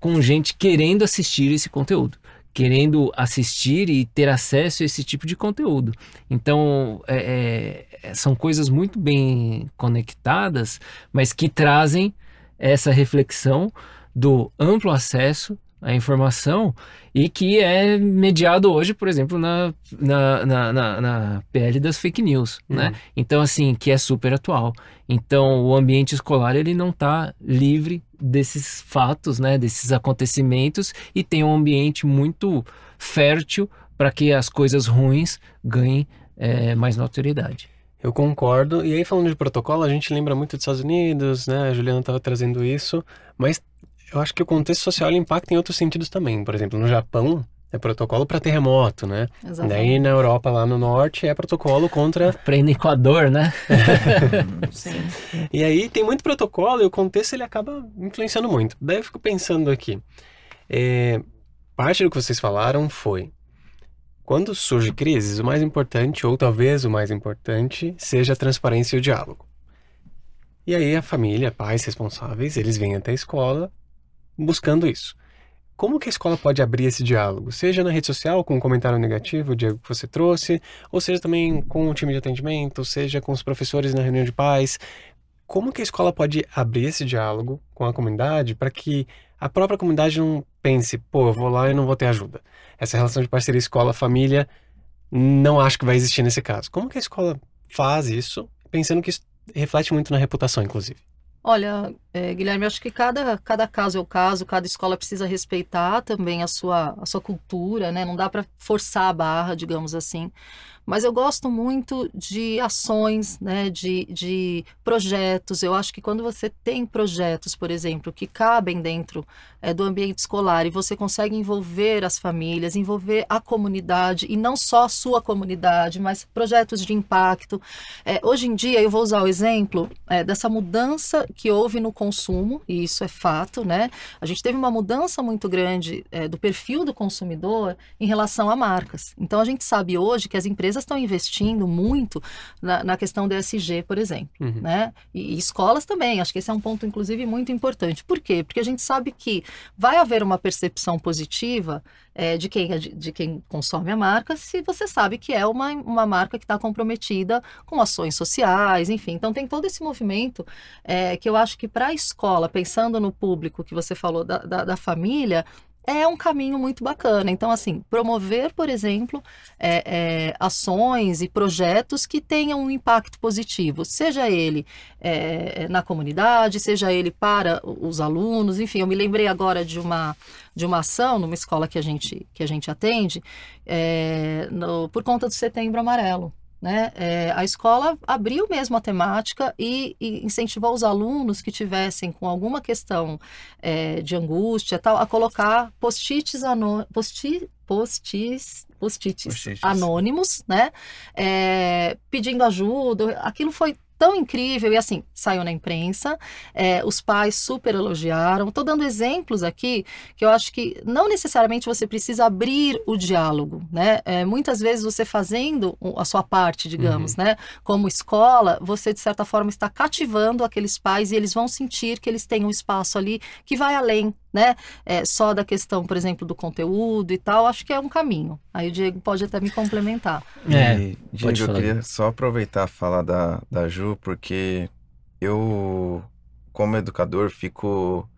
com gente querendo assistir esse conteúdo, querendo assistir e ter acesso a esse tipo de conteúdo. Então, é, é, são coisas muito bem conectadas, mas que trazem essa reflexão do amplo acesso à informação e que é mediado hoje, por exemplo, na, na, na, na, na PL das fake news, né? uhum. né? Então, assim, que é super atual. Então, o ambiente escolar, ele não está livre desses fatos, né? Desses acontecimentos e tem um ambiente muito fértil para que as coisas ruins ganhem é, mais notoriedade. Eu concordo. E aí, falando de protocolo, a gente lembra muito dos Estados Unidos, né? A Juliana estava trazendo isso, mas eu acho que o contexto social impacta em outros sentidos também. Por exemplo, no Japão, é protocolo para terremoto, né? Exatamente. Daí na Europa, lá no norte, é protocolo contra. Prêmio Equador, né? Sim. E aí tem muito protocolo e o contexto ele acaba influenciando muito. Daí eu fico pensando aqui. É, parte do que vocês falaram foi. Quando surge crises, o mais importante, ou talvez o mais importante, seja a transparência e o diálogo. E aí a família, pais responsáveis, eles vêm até a escola buscando isso. Como que a escola pode abrir esse diálogo? Seja na rede social, com um comentário negativo, Diego, que você trouxe, ou seja também com o time de atendimento, seja com os professores na reunião de pais. Como que a escola pode abrir esse diálogo com a comunidade para que a própria comunidade não pense, pô, eu vou lá e não vou ter ajuda. Essa relação de parceria escola-família não acho que vai existir nesse caso. Como que a escola faz isso, pensando que isso reflete muito na reputação, inclusive? Olha, é, Guilherme, acho que cada, cada caso é o caso, cada escola precisa respeitar também a sua, a sua cultura, né? Não dá para forçar a barra, digamos assim. Mas eu gosto muito de ações, né, de, de projetos. Eu acho que quando você tem projetos, por exemplo, que cabem dentro é, do ambiente escolar e você consegue envolver as famílias, envolver a comunidade, e não só a sua comunidade, mas projetos de impacto. É, hoje em dia, eu vou usar o exemplo é, dessa mudança que houve no consumo, e isso é fato, né? A gente teve uma mudança muito grande do perfil do consumidor em relação a marcas. Então, a gente sabe hoje que as empresas empresas estão investindo muito na, na questão do ESG, por exemplo, uhum. né? E, e, escolas também, acho que esse é um ponto, inclusive, muito importante. Por quê? Porque a gente sabe que vai haver uma percepção positiva é, de, quem, de, de, quem consome a marca se você sabe que é uma, uma marca que está comprometida com ações sociais, enfim. Então, tem todo esse movimento é, que eu acho que para a escola, pensando no público que você falou da, da, da família, é um caminho muito bacana. Então, assim, promover, por exemplo, é, é, ações e projetos que tenham um impacto positivo, seja ele é, na comunidade, seja ele para os alunos, enfim, eu me lembrei agora de uma de uma ação numa escola que a gente que a gente atende é, no, por conta do Setembro Amarelo. Né? É, a escola abriu mesmo a temática e, e, incentivou os alunos que tivessem com alguma questão é, de angústia tal a colocar post-its post post post anônimos, né? É, pedindo ajuda. Aquilo foi tão incrível e assim, saiu na imprensa, é, os pais super elogiaram. Estou dando exemplos aqui que eu acho que não necessariamente você precisa abrir o diálogo, né? É, muitas vezes você fazendo a sua parte, digamos, uhum. né? Como escola, você de certa forma está cativando aqueles pais e eles vão sentir que eles têm um espaço ali que vai além né? É, só da questão, por exemplo, do conteúdo e tal, acho que é um caminho. Aí o Diego pode até me complementar. É, e, Diego, eu queria só aproveitar a fala da, da Ju, porque eu, como educador, fico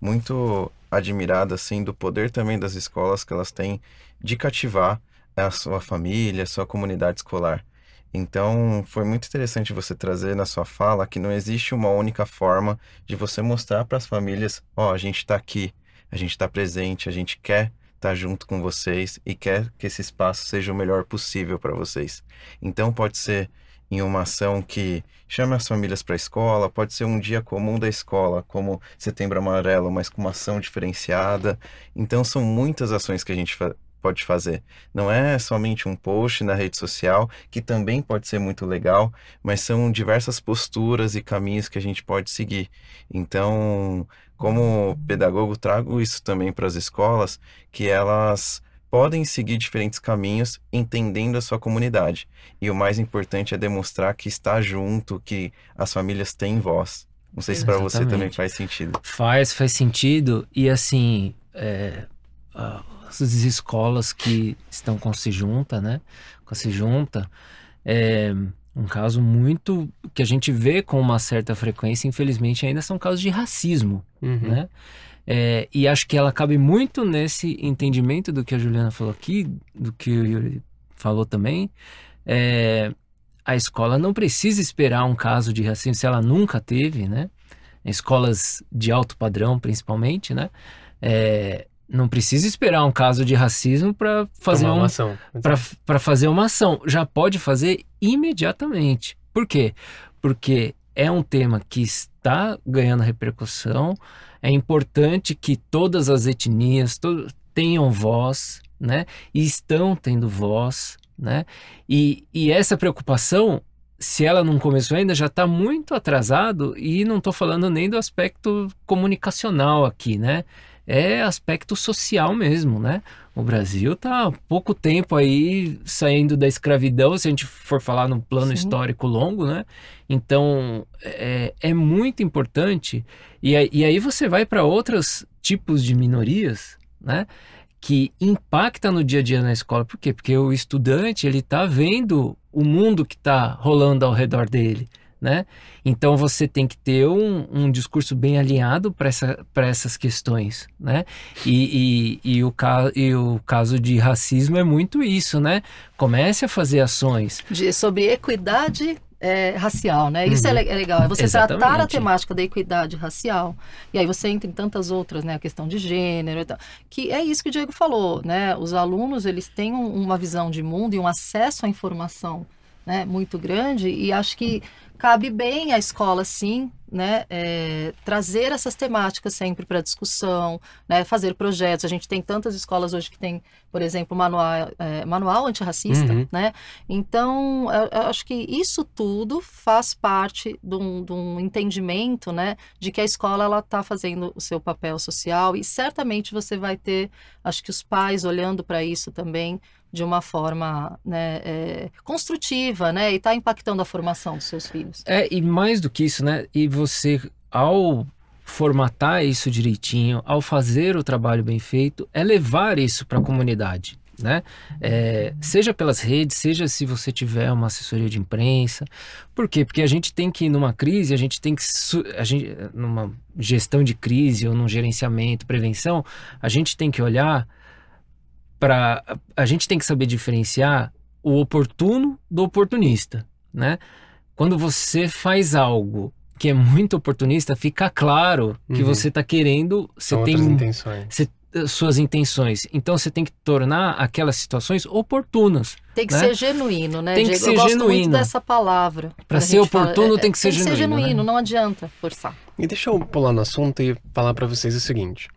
muito admirado, assim, do poder também das escolas que elas têm de cativar a sua família, a sua comunidade escolar. Então, foi muito interessante você trazer na sua fala que não existe uma única forma de você mostrar para as famílias: ó, oh, a gente está aqui, a gente está presente, a gente quer estar tá junto com vocês e quer que esse espaço seja o melhor possível para vocês. Então, pode ser em uma ação que chame as famílias para a escola, pode ser um dia comum da escola, como Setembro Amarelo, mas com uma ação diferenciada. Então, são muitas ações que a gente pode fazer. Não é somente um post na rede social, que também pode ser muito legal, mas são diversas posturas e caminhos que a gente pode seguir. Então, como pedagogo, trago isso também para as escolas, que elas podem seguir diferentes caminhos entendendo a sua comunidade. E o mais importante é demonstrar que está junto, que as famílias têm voz. Não sei se para você também faz sentido. Faz, faz sentido. E assim, é, as escolas que estão com a Sejunta, né? Com a Sejunta, é um caso muito que a gente vê com uma certa frequência, infelizmente, ainda são casos de racismo, uhum. né? É, e acho que ela cabe muito nesse entendimento do que a Juliana falou aqui, do que o Yuri falou também. É, a escola não precisa esperar um caso de racismo se ela nunca teve, né? Escolas de alto padrão, principalmente, né? É, não precisa esperar um caso de racismo para fazer uma, uma ação. Para fazer uma ação. Já pode fazer imediatamente. Por quê? Porque é um tema que está ganhando repercussão. É importante que todas as etnias to tenham voz, né? E estão tendo voz, né? E, e essa preocupação se ela não começou ainda, já está muito atrasado e não estou falando nem do aspecto comunicacional aqui, né? É aspecto social mesmo, né? O Brasil está há pouco tempo aí saindo da escravidão, se a gente for falar num plano Sim. histórico longo, né? Então é, é muito importante. E, e aí você vai para outros tipos de minorias, né? Que impacta no dia a dia na escola. Por quê? Porque o estudante ele está vendo o mundo que está rolando ao redor dele né? Então você tem que ter um, um discurso bem alinhado para essa, essas questões, né? E, e, e, o e o caso de racismo é muito isso, né? Comece a fazer ações. De, sobre equidade é, racial, né? Isso é uhum. é, legal, é você Exatamente. tratar a temática da equidade racial. E aí você entra em tantas outras, né? A questão de gênero e tal. Que é isso que o Diego falou, né? Os alunos, eles têm um, uma visão de mundo e um acesso à informação né, muito grande e acho que cabe bem à escola, sim, né, é, trazer essas temáticas sempre para discussão, né, fazer projetos. A gente tem tantas escolas hoje que tem, por exemplo, manual, é, manual antirracista, uhum. né? Então, eu, eu acho que isso tudo faz parte de um, de um entendimento, né, de que a escola ela está fazendo o seu papel social e certamente você vai ter, acho que os pais olhando para isso também de uma forma né, é, construtiva, né? E está impactando a formação dos seus filhos. É, e mais do que isso, né? E você, ao formatar isso direitinho, ao fazer o trabalho bem feito, é levar isso para a comunidade. Né? É, seja pelas redes, seja se você tiver uma assessoria de imprensa. Por quê? Porque a gente tem que, numa crise, a gente tem que, a gente, numa gestão de crise ou num gerenciamento, prevenção, a gente tem que olhar para a gente tem que saber diferenciar o oportuno do oportunista, né? Quando você faz algo que é muito oportunista, fica claro que uhum. você está querendo, você São tem intenções. Você, eh, suas intenções. Então você tem que tornar aquelas situações oportunas. Tem que né? ser genuíno, né? Tem que Diego? ser Eu gosto genuíno. muito dessa palavra. Para ser oportuno fala, tem que ser tem genuíno. Tem que ser genuíno, né? não adianta forçar. E deixa eu pular no assunto e falar para vocês o seguinte.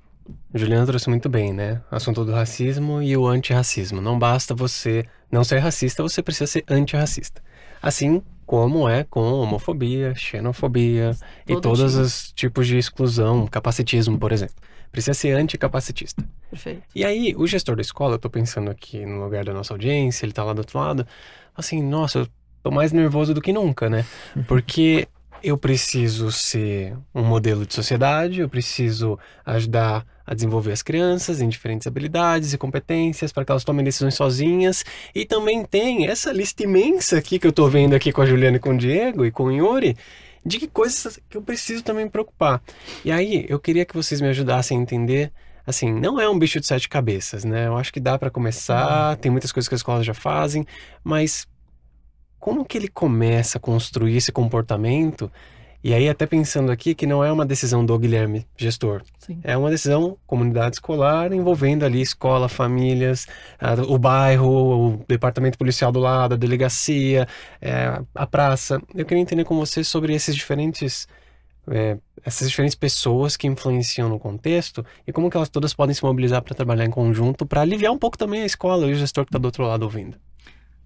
Juliana trouxe muito bem, né? Assunto do racismo e o antirracismo. Não basta você não ser racista, você precisa ser antirracista. Assim como é com homofobia, xenofobia Todo e todos tipo. os tipos de exclusão, capacitismo, por exemplo. Precisa ser anticapacitista. Perfeito. E aí, o gestor da escola, eu tô pensando aqui no lugar da nossa audiência, ele tá lá do outro lado, assim, nossa, eu tô mais nervoso do que nunca, né? Porque eu preciso ser um modelo de sociedade, eu preciso ajudar a desenvolver as crianças em diferentes habilidades e competências para que elas tomem decisões sozinhas. E também tem essa lista imensa aqui que eu estou vendo aqui com a Juliana e com o Diego e com o Yuri, de que coisas que eu preciso também me preocupar. E aí, eu queria que vocês me ajudassem a entender assim, não é um bicho de sete cabeças, né? Eu acho que dá para começar, tem muitas coisas que as escolas já fazem, mas como que ele começa a construir esse comportamento? E aí, até pensando aqui que não é uma decisão do Guilherme, gestor. Sim. É uma decisão comunidade escolar envolvendo ali escola, famílias, o bairro, o departamento policial do lado, a delegacia, é, a praça. Eu queria entender com você sobre esses diferentes é, essas diferentes pessoas que influenciam no contexto e como que elas todas podem se mobilizar para trabalhar em conjunto para aliviar um pouco também a escola e o gestor que está do outro lado ouvindo.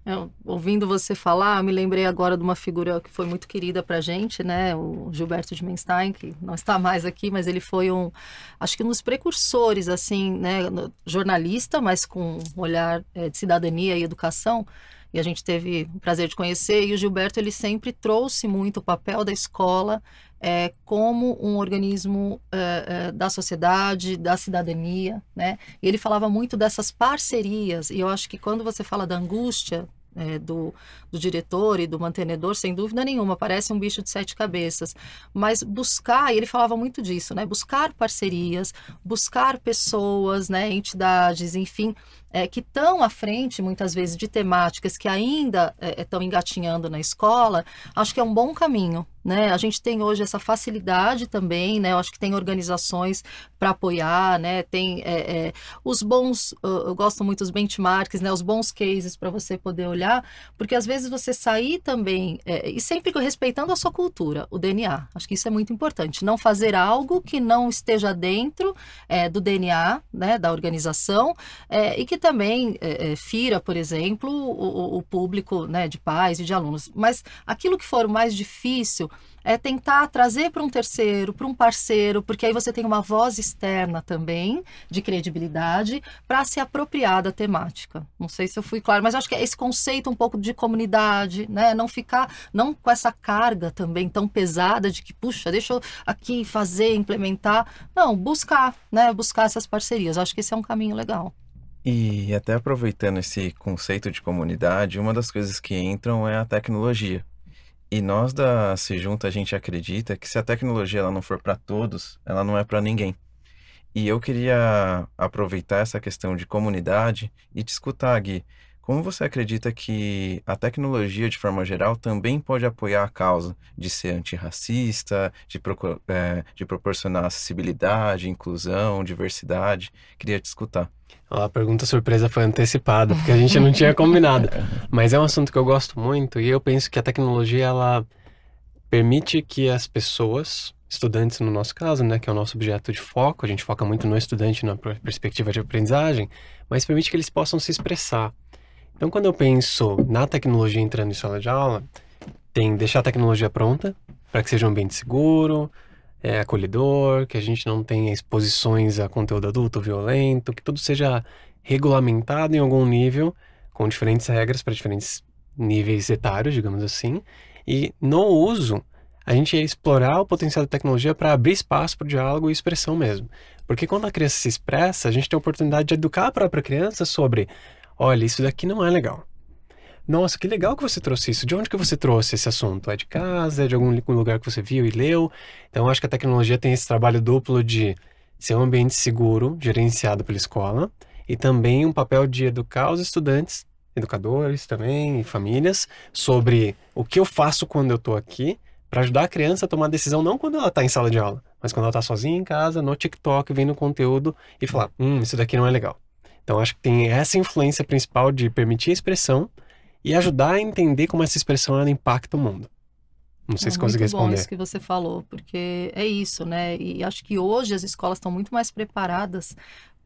É, ouvindo você falar, me lembrei agora de uma figura que foi muito querida para gente, né? O Gilberto de Menstein, que não está mais aqui, mas ele foi um, acho que um dos precursores, assim, né? Jornalista, mas com um olhar é, de cidadania e educação. E a gente teve o prazer de conhecer. E o Gilberto, ele sempre trouxe muito o papel da escola é, como um organismo é, é, da sociedade, da cidadania, né? E ele falava muito dessas parcerias, e eu acho que quando você fala da angústia é, do, do, diretor e do mantenedor, sem dúvida nenhuma, parece um bicho de sete cabeças. Mas buscar, e ele falava muito disso, né? Buscar parcerias, buscar pessoas, né? entidades, enfim, é, que estão à frente, muitas vezes, de temáticas que ainda estão é, engatinhando na escola, acho que é um bom caminho. Né? A gente tem hoje essa facilidade também, né? Eu acho que tem organizações para apoiar, né? Tem é, é, os bons, eu gosto muito dos benchmarks, né? Os bons cases para você poder olhar, porque às vezes você sair também é, e sempre respeitando a sua cultura, o DNA. Acho que isso é muito importante. Não fazer algo que não esteja dentro é, do DNA, né? Da organização é, e que também é, fira, por exemplo, o, o público, né? De pais e de alunos. Mas aquilo que for mais difícil é tentar trazer para um terceiro, para um parceiro, porque aí você tem uma voz externa também, de credibilidade, para se apropriar da temática. Não sei se eu fui claro, mas acho que é esse conceito um pouco de comunidade, né? Não ficar, não com essa carga também tão pesada de que, puxa, deixa eu aqui fazer, implementar. Não, buscar, né? Buscar essas parcerias. Acho que esse é um caminho legal. E até aproveitando esse conceito de comunidade, uma das coisas que entram é a tecnologia. E nós da Se Junta, a gente acredita que se a tecnologia ela não for para todos, ela não é para ninguém. E eu queria aproveitar essa questão de comunidade e te escutar, Gui. Como você acredita que a tecnologia, de forma geral, também pode apoiar a causa de ser antirracista, de, é, de proporcionar acessibilidade, inclusão, diversidade? Queria te escutar. A pergunta surpresa foi antecipada, porque a gente não tinha combinado. Mas é um assunto que eu gosto muito e eu penso que a tecnologia ela permite que as pessoas, estudantes no nosso caso, né, que é o nosso objeto de foco, a gente foca muito no estudante na perspectiva de aprendizagem, mas permite que eles possam se expressar. Então, quando eu penso na tecnologia entrando em sala de aula, tem deixar a tecnologia pronta para que seja um ambiente seguro, é, acolhedor, que a gente não tenha exposições a conteúdo adulto violento, que tudo seja regulamentado em algum nível, com diferentes regras para diferentes níveis etários, digamos assim. E no uso, a gente ia explorar o potencial da tecnologia para abrir espaço para o diálogo e expressão mesmo. Porque quando a criança se expressa, a gente tem a oportunidade de educar a própria criança sobre olha, isso daqui não é legal. Nossa, que legal que você trouxe isso. De onde que você trouxe esse assunto? É de casa? É de algum lugar que você viu e leu? Então, acho que a tecnologia tem esse trabalho duplo de ser um ambiente seguro, gerenciado pela escola, e também um papel de educar os estudantes, educadores também, e famílias, sobre o que eu faço quando eu estou aqui, para ajudar a criança a tomar decisão não quando ela está em sala de aula, mas quando ela está sozinha em casa, no TikTok, vendo conteúdo e falar: hum, isso daqui não é legal. Então acho que tem essa influência principal de permitir a expressão e ajudar a entender como essa expressão ela impacta o mundo. Não sei é se consegui responder. Muito bom isso que você falou, porque é isso, né? E acho que hoje as escolas estão muito mais preparadas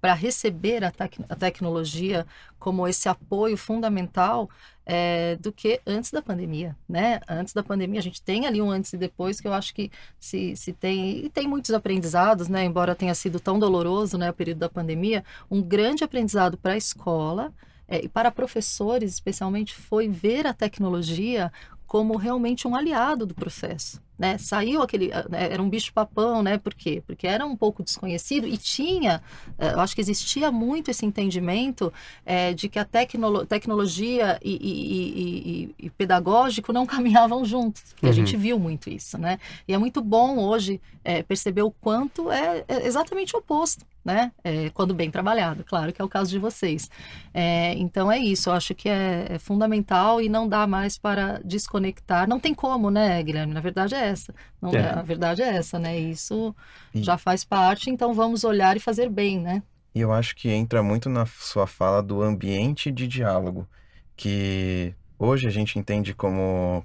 para receber a, tec a, tecnologia como esse apoio fundamental é, do que antes da pandemia, né? Antes da pandemia a gente tem ali um antes e depois que eu acho que se, se tem e tem muitos aprendizados, né? Embora tenha sido tão doloroso, né, o período da pandemia, um grande aprendizado para a escola é, e para professores especialmente foi ver a tecnologia como realmente um aliado do processo né? Saiu aquele, ah, né? era um bicho papão, né? Por quê? Porque era um pouco desconhecido e tinha, eh, eu acho que existia muito esse entendimento é, de que a tecnolo tecnologia e, e, e, e, pedagógico não caminhavam juntos. Porque uhum. a gente viu muito isso, né? E é muito bom hoje é, perceber o quanto é, é exatamente o oposto né? É, quando bem trabalhado, claro que é o caso de vocês. É, então é isso, eu acho que é, é, fundamental e não dá mais para desconectar. Não tem como, né, Guilherme? Na verdade é essa. Não, é. A verdade é essa, né? Isso e... já faz parte, então vamos olhar e fazer bem, né? E eu acho que entra muito na sua fala do ambiente de diálogo, que hoje a gente entende como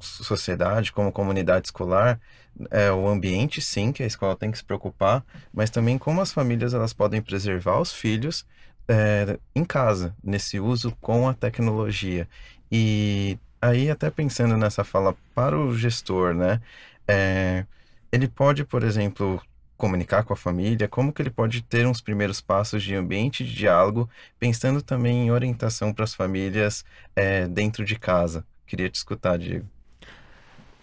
sociedade, como comunidade escolar, é o ambiente sim que a escola tem que se preocupar, mas também como as famílias elas podem preservar os filhos é, em casa nesse uso com a tecnologia e aí até pensando nessa fala para o gestor, né? É, ele pode, por exemplo, comunicar com a família, como que ele pode ter uns primeiros passos de ambiente de diálogo, pensando também em orientação para as famílias é, dentro de casa. Queria te escutar, Diego.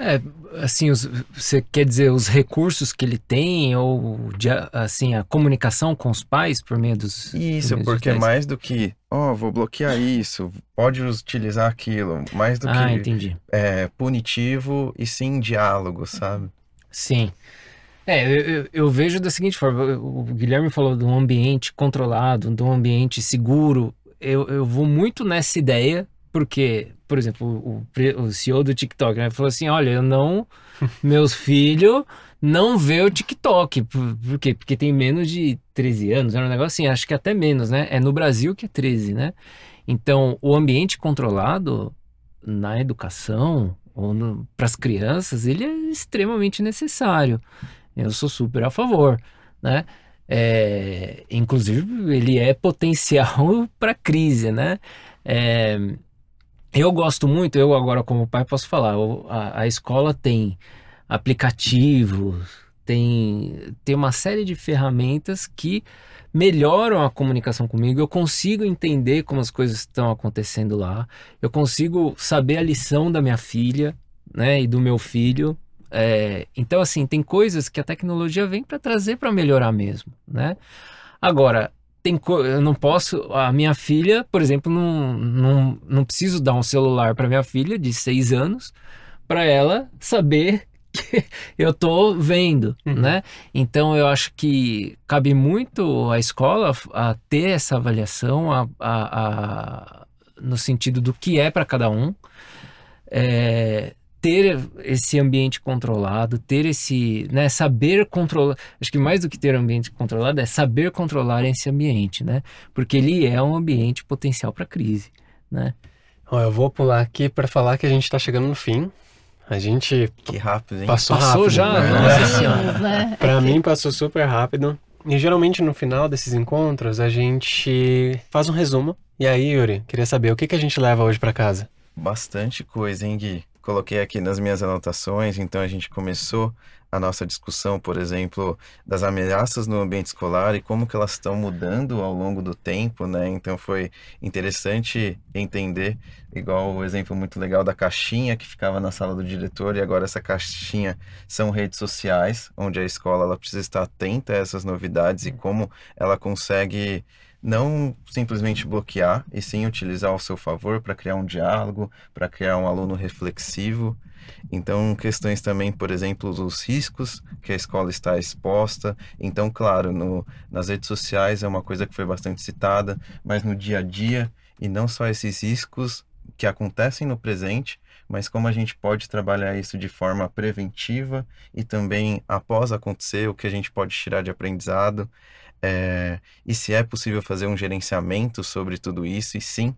É, assim, os, você quer dizer os recursos que ele tem ou de, assim a comunicação com os pais por meio dos Isso, porque é mais do que, ó, oh, vou bloquear isso, pode utilizar aquilo, mais do ah, que entendi. É, punitivo e sim diálogo, sabe? Sim. É, eu, eu, vejo da seguinte forma, o Guilherme falou de um ambiente controlado, de um ambiente seguro. Eu, eu vou muito nessa ideia porque, por exemplo, o, o CEO do TikTok né, falou assim: olha, eu não. meus filhos não vê o TikTok. Por, por quê? Porque tem menos de 13 anos. Era um negócio assim, acho que até menos, né? É no Brasil que é 13, né? Então, o ambiente controlado na educação ou para as crianças, ele é extremamente necessário. Eu sou super a favor, né? É, inclusive, ele é potencial para crise, né? É, eu gosto muito, eu agora como pai posso falar, a, a escola tem aplicativos, tem, tem uma série de ferramentas que melhoram a comunicação comigo, eu consigo entender como as coisas estão acontecendo lá, eu consigo saber a lição da minha filha, né, e do meu filho. É, então, assim, tem coisas que a tecnologia vem para trazer para melhorar mesmo, né? Agora, tem eu não posso a minha filha por exemplo não, não, não preciso dar um celular para minha filha de seis anos para ela saber que eu tô vendo uhum. né então eu acho que cabe muito à escola a ter essa avaliação a, a, a no sentido do que é para cada um é, ter esse ambiente controlado, ter esse, né, saber controlar, acho que mais do que ter ambiente controlado é saber controlar esse ambiente, né? Porque ele é um ambiente potencial para crise, né? Ó, eu vou pular aqui para falar que a gente está chegando no fim. A gente que rápido, hein? Passou, passou rápido, já, né? nossa senhora. Né? Para mim passou super rápido. E geralmente no final desses encontros a gente faz um resumo. E aí, Yuri, queria saber o que, que a gente leva hoje para casa? Bastante coisa, hein, Gui? Coloquei aqui nas minhas anotações, então a gente começou a nossa discussão, por exemplo, das ameaças no ambiente escolar e como que elas estão mudando ao longo do tempo, né? Então foi interessante entender, igual o exemplo muito legal da caixinha que ficava na sala do diretor e agora essa caixinha são redes sociais, onde a escola ela precisa estar atenta a essas novidades e como ela consegue não simplesmente bloquear, e sim utilizar ao seu favor para criar um diálogo, para criar um aluno reflexivo. Então, questões também, por exemplo, dos riscos que a escola está exposta. Então, claro, no, nas redes sociais é uma coisa que foi bastante citada, mas no dia a dia, e não só esses riscos que acontecem no presente, mas como a gente pode trabalhar isso de forma preventiva e também após acontecer, o que a gente pode tirar de aprendizado. É, e se é possível fazer um gerenciamento sobre tudo isso, e sim,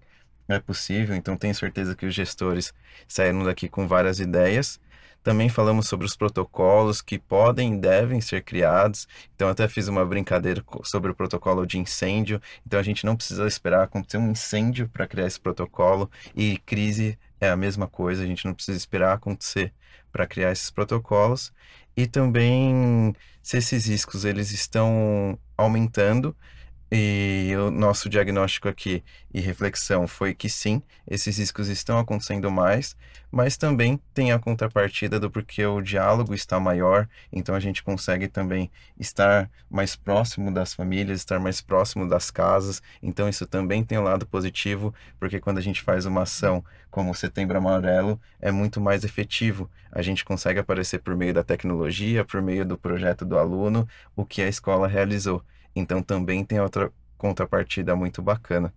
é possível. Então, tenho certeza que os gestores saíram daqui com várias ideias. Também falamos sobre os protocolos que podem e devem ser criados. Então, até fiz uma brincadeira sobre o protocolo de incêndio. Então, a gente não precisa esperar acontecer um incêndio para criar esse protocolo. E crise é a mesma coisa, a gente não precisa esperar acontecer para criar esses protocolos. E também se esses riscos eles estão aumentando, E o nosso diagnóstico aqui e reflexão foi que sim, esses riscos estão acontecendo mais, mas também tem a contrapartida do porque o diálogo está maior, então a gente consegue também estar mais próximo das famílias, estar mais próximo das casas. Então isso também tem um lado positivo, porque quando a gente faz uma ação como o Setembro Amarelo, é muito mais efetivo. A gente consegue aparecer por meio da tecnologia, por meio do projeto do aluno, o que a escola realizou. Então também tem outra contrapartida muito bacana.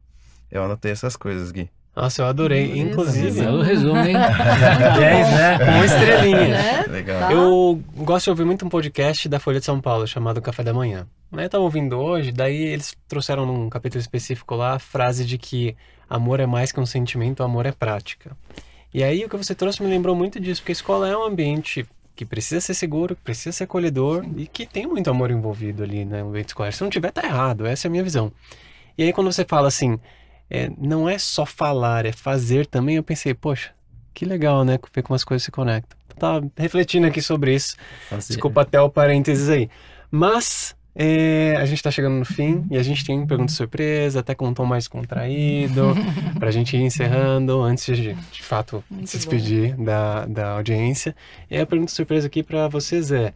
Eu anotei essas coisas, Gui. Nossa, eu adorei. Inclusive. Belo resumo, hein? 10, né? Uma estrelinha. É? Legal. Tá. Eu gosto de ouvir muito um podcast da Folha de São Paulo chamado Café da Manhã. Eu tava ouvindo hoje, daí eles trouxeram num capítulo específico lá a frase de que amor é mais que um sentimento, amor é prática. E aí o que você trouxe me lembrou muito disso, porque a escola é um ambiente que precisa ser seguro, que precisa ser acolhedor Sim. e que tem muito amor envolvido ali né, no ambiente escolar. Se não tiver, tá errado. Essa é a minha visão. E aí quando você fala assim, é, não é só falar, é fazer também. Eu pensei, poxa, que legal, né? Ver como as coisas se conectam. Tá refletindo aqui sobre isso. Fazer. Desculpa até o parênteses aí. Mas é, a gente está chegando no fim e a gente tem pergunta surpresa, até com um tom mais contraído, para a gente ir encerrando antes de, de fato, Muito se despedir da, da audiência. E a pergunta surpresa aqui para vocês é: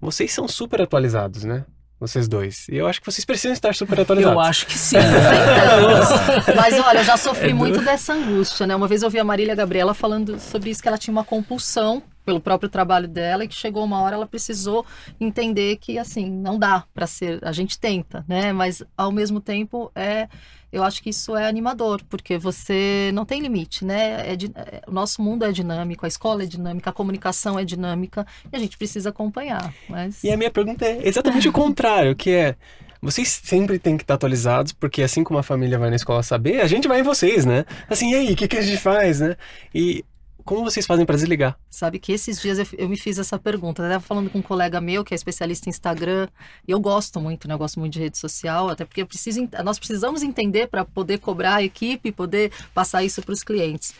vocês são super atualizados, né? vocês dois. E eu acho que vocês precisam estar super atualizados. Eu acho que sim. Mas olha, eu já sofri é muito dessa angústia, né? Uma vez eu ouvi a Marília Gabriela falando sobre isso, que ela tinha uma compulsão pelo próprio trabalho dela e que chegou uma hora ela precisou entender que assim não dá para ser a gente tenta né mas ao mesmo tempo é eu acho que isso é animador porque você não tem limite né é, é, o nosso mundo é dinâmico a escola é dinâmica a comunicação é dinâmica e a gente precisa acompanhar mas e a minha pergunta é exatamente o contrário que é vocês sempre têm que estar atualizados, porque assim como a família vai na escola saber, a gente vai em vocês, né? Assim, e aí, o que, que a gente faz, né? E como vocês fazem para desligar? Sabe que esses dias eu, eu me fiz essa pergunta. Eu estava falando com um colega meu que é especialista em Instagram. E eu gosto muito, né? Eu gosto muito de rede social, até porque preciso, nós precisamos entender para poder cobrar a equipe poder passar isso para os clientes.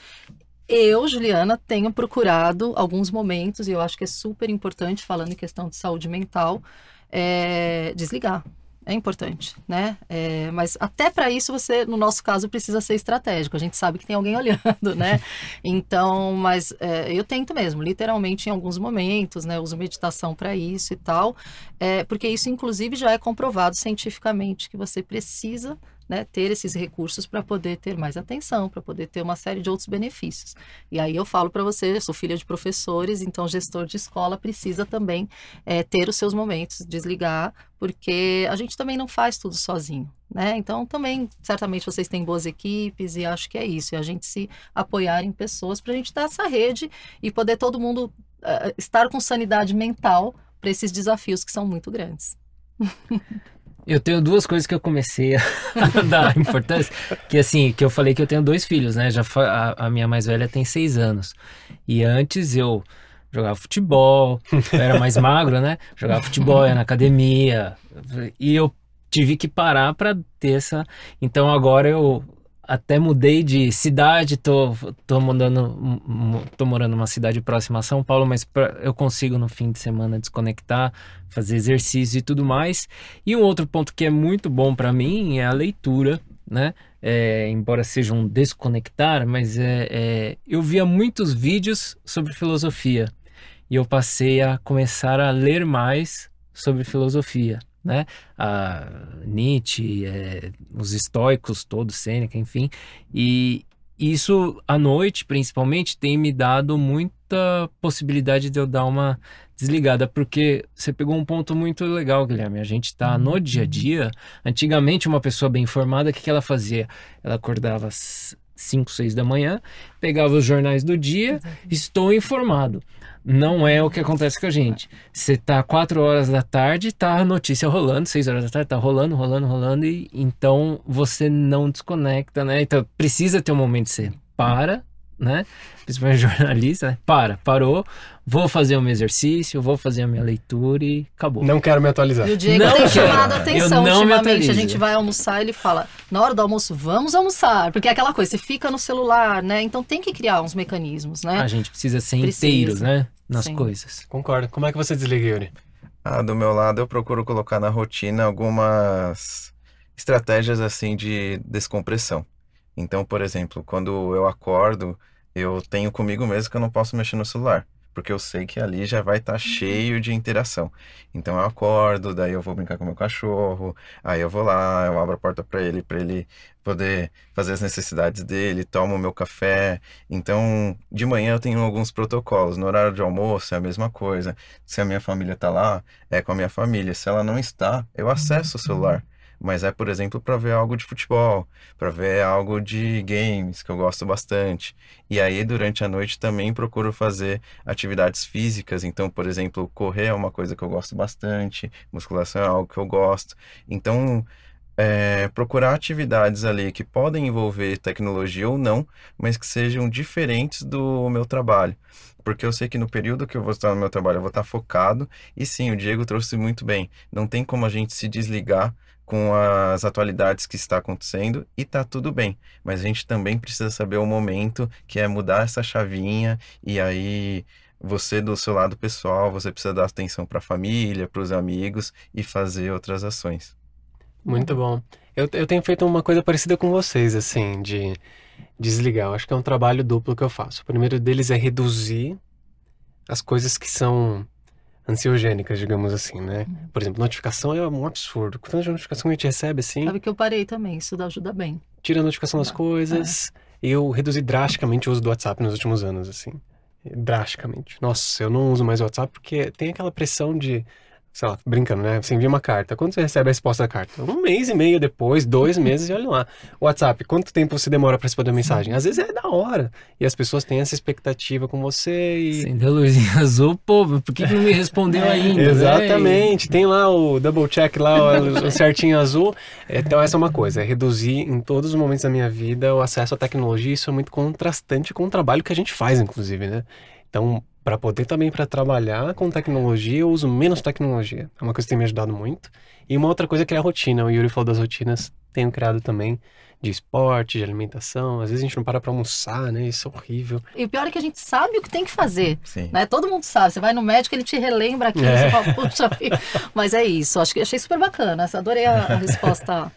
Eu, Juliana, tenho procurado alguns momentos, e eu acho que é super importante, falando em questão de saúde mental, é, desligar é importante, né? É, mas até para isso você, no nosso caso, precisa ser estratégico. A gente sabe que tem alguém olhando, né? Então, mas é, eu tento mesmo, literalmente em alguns momentos, né? uso meditação para isso e tal, é, porque isso, inclusive, já é comprovado cientificamente que você precisa né, ter esses recursos para poder ter mais atenção, para poder ter uma série de outros benefícios. E aí eu falo para você, sou filha de professores, então gestor de escola precisa também é, ter os seus momentos, desligar, porque a gente também não faz tudo sozinho. Né? Então, também, certamente, vocês têm boas equipes e acho que é isso. E a gente se apoiar em pessoas para a gente dar essa rede e poder todo mundo uh, estar com sanidade mental para esses desafios que são muito grandes. Eu tenho duas coisas que eu comecei a dar importância. Que assim, que eu falei que eu tenho dois filhos, né? Já a, a minha mais velha tem seis anos. E antes eu jogava futebol, eu era mais magro, né? Jogava futebol, ia na academia. E eu tive que parar para ter essa. Então agora eu até mudei de cidade, tô, tô, morando, tô morando numa cidade próxima a São Paulo, mas pra, eu consigo no fim de semana desconectar, fazer exercício e tudo mais. E um outro ponto que é muito bom para mim é a leitura, né? É, embora seja um desconectar, mas é, é, eu via muitos vídeos sobre filosofia e eu passei a começar a ler mais sobre filosofia né? A Nietzsche, é, os estoicos todos, Sêneca, enfim. E isso à noite, principalmente, tem me dado muita possibilidade de eu dar uma desligada, porque você pegou um ponto muito legal, Guilherme. A gente está no dia a dia. Antigamente, uma pessoa bem informada, o que, que ela fazia? Ela acordava às 5, 6 da manhã, pegava os jornais do dia, estou informado. Não é o que acontece com a gente. Você tá 4 horas da tarde, tá a notícia rolando, 6 horas da tarde, tá rolando, rolando, rolando, e então você não desconecta, né? Então precisa ter um momento de você para, né? Principalmente jornalista, né? Para, parou, vou fazer o meu exercício, vou fazer a minha leitura e acabou. Não quero me atualizar. E o Diego não tem chamado a atenção ultimamente. A gente vai almoçar e ele fala, na hora do almoço, vamos almoçar. Porque é aquela coisa, você fica no celular, né? Então tem que criar uns mecanismos, né? A gente precisa ser precisa. inteiro, né? Nas Sim. coisas. Concordo. Como é que você desliga, Yuri? Ah, do meu lado eu procuro colocar na rotina algumas estratégias assim de descompressão. Então, por exemplo, quando eu acordo, eu tenho comigo mesmo que eu não posso mexer no celular porque eu sei que ali já vai estar tá cheio de interação. Então eu acordo, daí eu vou brincar com meu cachorro, aí eu vou lá, eu abro a porta para ele, para ele poder fazer as necessidades dele, tomo meu café. Então, de manhã eu tenho alguns protocolos. No horário de almoço é a mesma coisa. Se a minha família está lá, é com a minha família. Se ela não está, eu acesso o celular mas é, por exemplo, para ver algo de futebol, para ver algo de games, que eu gosto bastante. E aí, durante a noite, também procuro fazer atividades físicas. Então, por exemplo, correr é uma coisa que eu gosto bastante, musculação é algo que eu gosto. Então, é, procurar atividades ali que podem envolver tecnologia ou não, mas que sejam diferentes do meu trabalho. Porque eu sei que no período que eu vou estar no meu trabalho, eu vou estar focado. E sim, o Diego trouxe muito bem. Não tem como a gente se desligar com as atualidades que está acontecendo e tá tudo bem. Mas a gente também precisa saber o momento que é mudar essa chavinha e aí você do seu lado pessoal, você precisa dar atenção para a família, para os amigos e fazer outras ações. Muito bom. Eu, eu tenho feito uma coisa parecida com vocês, assim, de desligar. Eu acho que é um trabalho duplo que eu faço. O primeiro deles é reduzir as coisas que são ansiogênicas, digamos assim, né? Uhum. Por exemplo, notificação é um absurdo. Quanta notificação a gente recebe assim? Sabe que eu parei também, isso ajuda bem. Tira a notificação das coisas. É. Eu reduzi drasticamente o uso do WhatsApp nos últimos anos, assim. Drasticamente. Nossa, eu não uso mais o WhatsApp porque tem aquela pressão de sei lá, brincando, né? Você envia uma carta. Quando você recebe a resposta da carta? Um mês e meio depois, dois meses, e olha lá. WhatsApp, quanto tempo você demora para responder a mensagem? Às vezes é da hora. E as pessoas têm essa expectativa com você e. Acendeu a luzinha azul, pô, por que, que não me respondeu ainda? Exatamente. Tem lá o double check lá, o, o certinho azul. Então, essa é uma coisa, é reduzir em todos os momentos da minha vida o acesso à tecnologia. Isso é muito contrastante com o trabalho que a gente faz, inclusive, né? Então, para poder também para trabalhar com tecnologia, eu uso menos tecnologia. É uma coisa que tem me ajudado muito. E uma outra coisa é criar rotina. O Yuri falou das rotinas, tenho criado também de esporte, de alimentação. Às vezes a gente não para para almoçar, né? Isso é horrível. E o pior é que a gente sabe o que tem que fazer, Sim. né? Todo mundo sabe. Você vai no médico, ele te relembra aquilo, é. você fala, puxa, mas é isso. Acho que achei super bacana. Adorei a, a resposta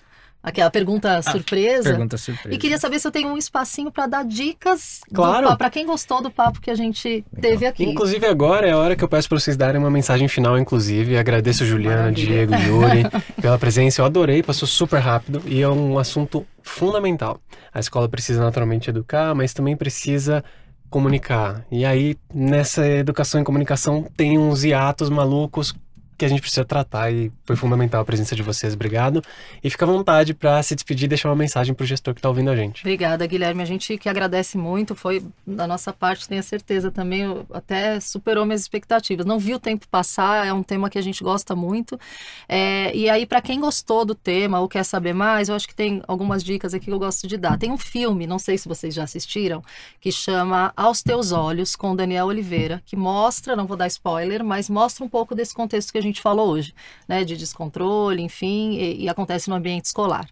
Aquela pergunta ah, surpresa. Pergunta surpresa. E queria saber se eu tenho um espacinho para dar dicas claro. para quem gostou do papo que a gente teve aqui. Inclusive agora é a hora que eu peço para vocês darem uma mensagem final, inclusive. Agradeço Juliana, Maravilha. Diego, Yuri pela presença. Eu adorei, passou super rápido e é um assunto fundamental. A escola precisa naturalmente educar, mas também precisa comunicar. E aí, nessa educação em comunicação, tem uns hiatos malucos que a gente precisa tratar e foi fundamental a presença de vocês. Obrigado. E fica à vontade para se despedir e deixar uma mensagem para o gestor que está ouvindo a gente. Obrigada, Guilherme. A gente que agradece muito. Foi da nossa parte, tenho certeza também, até superou minhas expectativas. Não vi o tempo passar, é um tema que a gente gosta muito. É, e aí, para quem gostou do tema ou quer saber mais, eu acho que tem algumas dicas aqui que eu gosto de dar. Tem um filme, não sei se vocês já assistiram, que chama Aos Teus Olhos, com Daniel Oliveira, que mostra, não vou dar spoiler, mas mostra um pouco desse contexto que a gente falou hoje, né, de descontrole, enfim, e, e, acontece no ambiente escolar.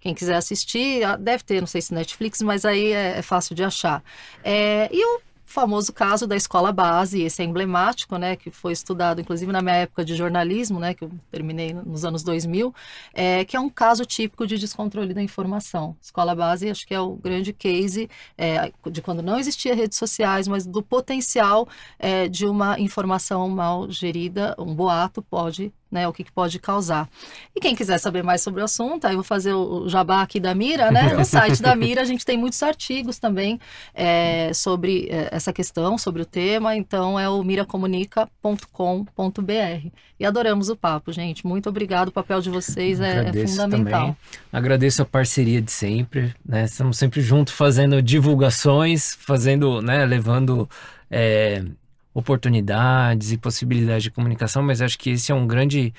Quem quiser assistir, deve ter, não sei se Netflix, mas aí é, é fácil de achar. É, e o famoso caso da escola base, esse é emblemático, né, que foi estudado inclusive na minha época de jornalismo, né, que eu terminei nos anos 2000, é, que é um caso típico de descontrole da informação. Escola base, acho que é o grande case é, de quando não existia redes sociais, mas do potencial é, de uma informação mal gerida, um boato pode né, o que, que, pode causar. E quem quiser saber mais sobre o assunto, aí eu vou fazer o jabá aqui da Mira, né? No site da Mira a gente tem muitos artigos também é, sobre é, essa questão, sobre o tema, então é o miracomunica.com.br. E adoramos o papo, gente. Muito obrigado, o papel de vocês é, é fundamental. Também. Agradeço a parceria de sempre, né? Estamos sempre juntos fazendo divulgações, fazendo, né, levando é, oportunidades e possibilidades de comunicação, mas acho que esse é um grande,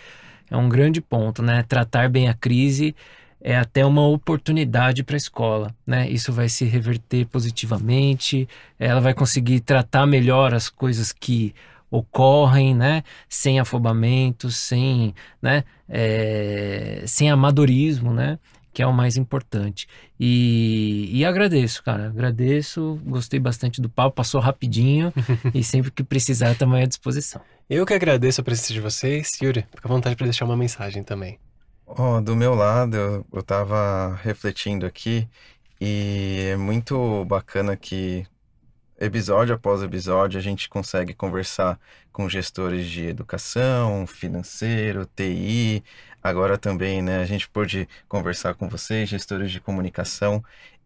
é um grande ponto, né? Tratar bem a crise é até uma oportunidade para a escola, né? Isso vai se reverter positivamente, ela vai conseguir tratar melhor as coisas que ocorrem, né? Sem afobamento, sem, né? É, sem amadorismo, né? Que é o mais importante. E, e agradeço, cara. Agradeço, gostei bastante do papo, passou rapidinho e sempre que precisar também à disposição. Eu que agradeço a presença de vocês. Yuri, fica à vontade para deixar uma mensagem também. Oh, do meu lado, eu, eu tava refletindo aqui e é muito bacana que episódio após episódio a gente consegue conversar com gestores de educação, financeiro, TI, agora também, né, a gente pôde conversar com vocês, gestores de comunicação,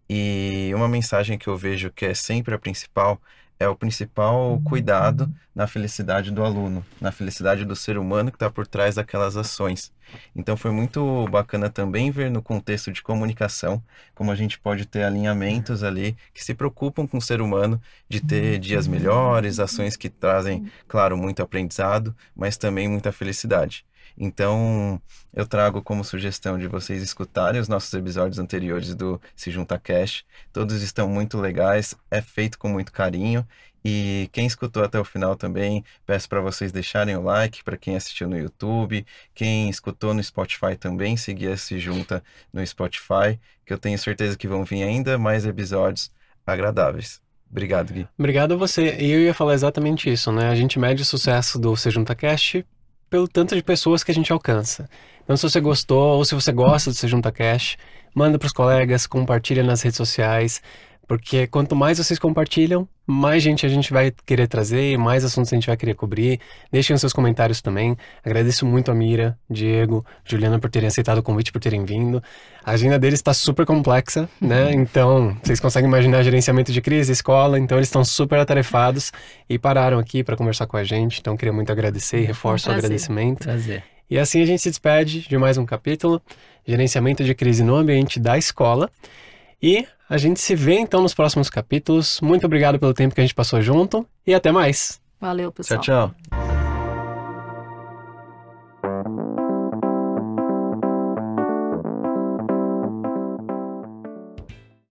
e uma mensagem que eu vejo que é sempre a principal é o principal cuidado na felicidade do aluno, na felicidade do ser humano que está por trás daquelas ações. Então foi muito bacana também ver no contexto de comunicação como a gente pode ter alinhamentos ali que se preocupam com o ser humano de ter dias melhores, ações que trazem, claro, muito aprendizado, mas também muita felicidade. Então, eu trago como sugestão de vocês escutarem os nossos episódios anteriores do Se Junta Cash. Todos estão muito legais, é feito com muito carinho. E quem escutou até o final também, peço para vocês deixarem o like para quem assistiu no YouTube, quem escutou no Spotify também, seguir Se Junta no Spotify, que eu tenho certeza que vão vir ainda mais episódios agradáveis. Obrigado, Gui. Obrigado a você. E eu ia falar exatamente isso, né? A gente mede o sucesso do Se Junta Cast pelo tanto de pessoas que a gente alcança. Então, se você gostou ou se você gosta do Se Junta Cash, manda para os colegas, compartilha nas redes sociais, porque quanto mais vocês compartilham, mais gente a gente vai querer trazer, mais assuntos a gente vai querer cobrir. Deixem os seus comentários também. Agradeço muito a Mira, Diego, Juliana por terem aceitado o convite, por terem vindo. A agenda deles está super complexa, né? Uhum. Então, vocês conseguem imaginar gerenciamento de crise, escola, então eles estão super atarefados e pararam aqui para conversar com a gente. Então, queria muito agradecer e reforço um o agradecimento. Prazer. E assim a gente se despede de mais um capítulo, gerenciamento de crise no ambiente da escola. E a gente se vê então nos próximos capítulos. Muito obrigado pelo tempo que a gente passou junto e até mais. Valeu, pessoal. Tchau, tchau.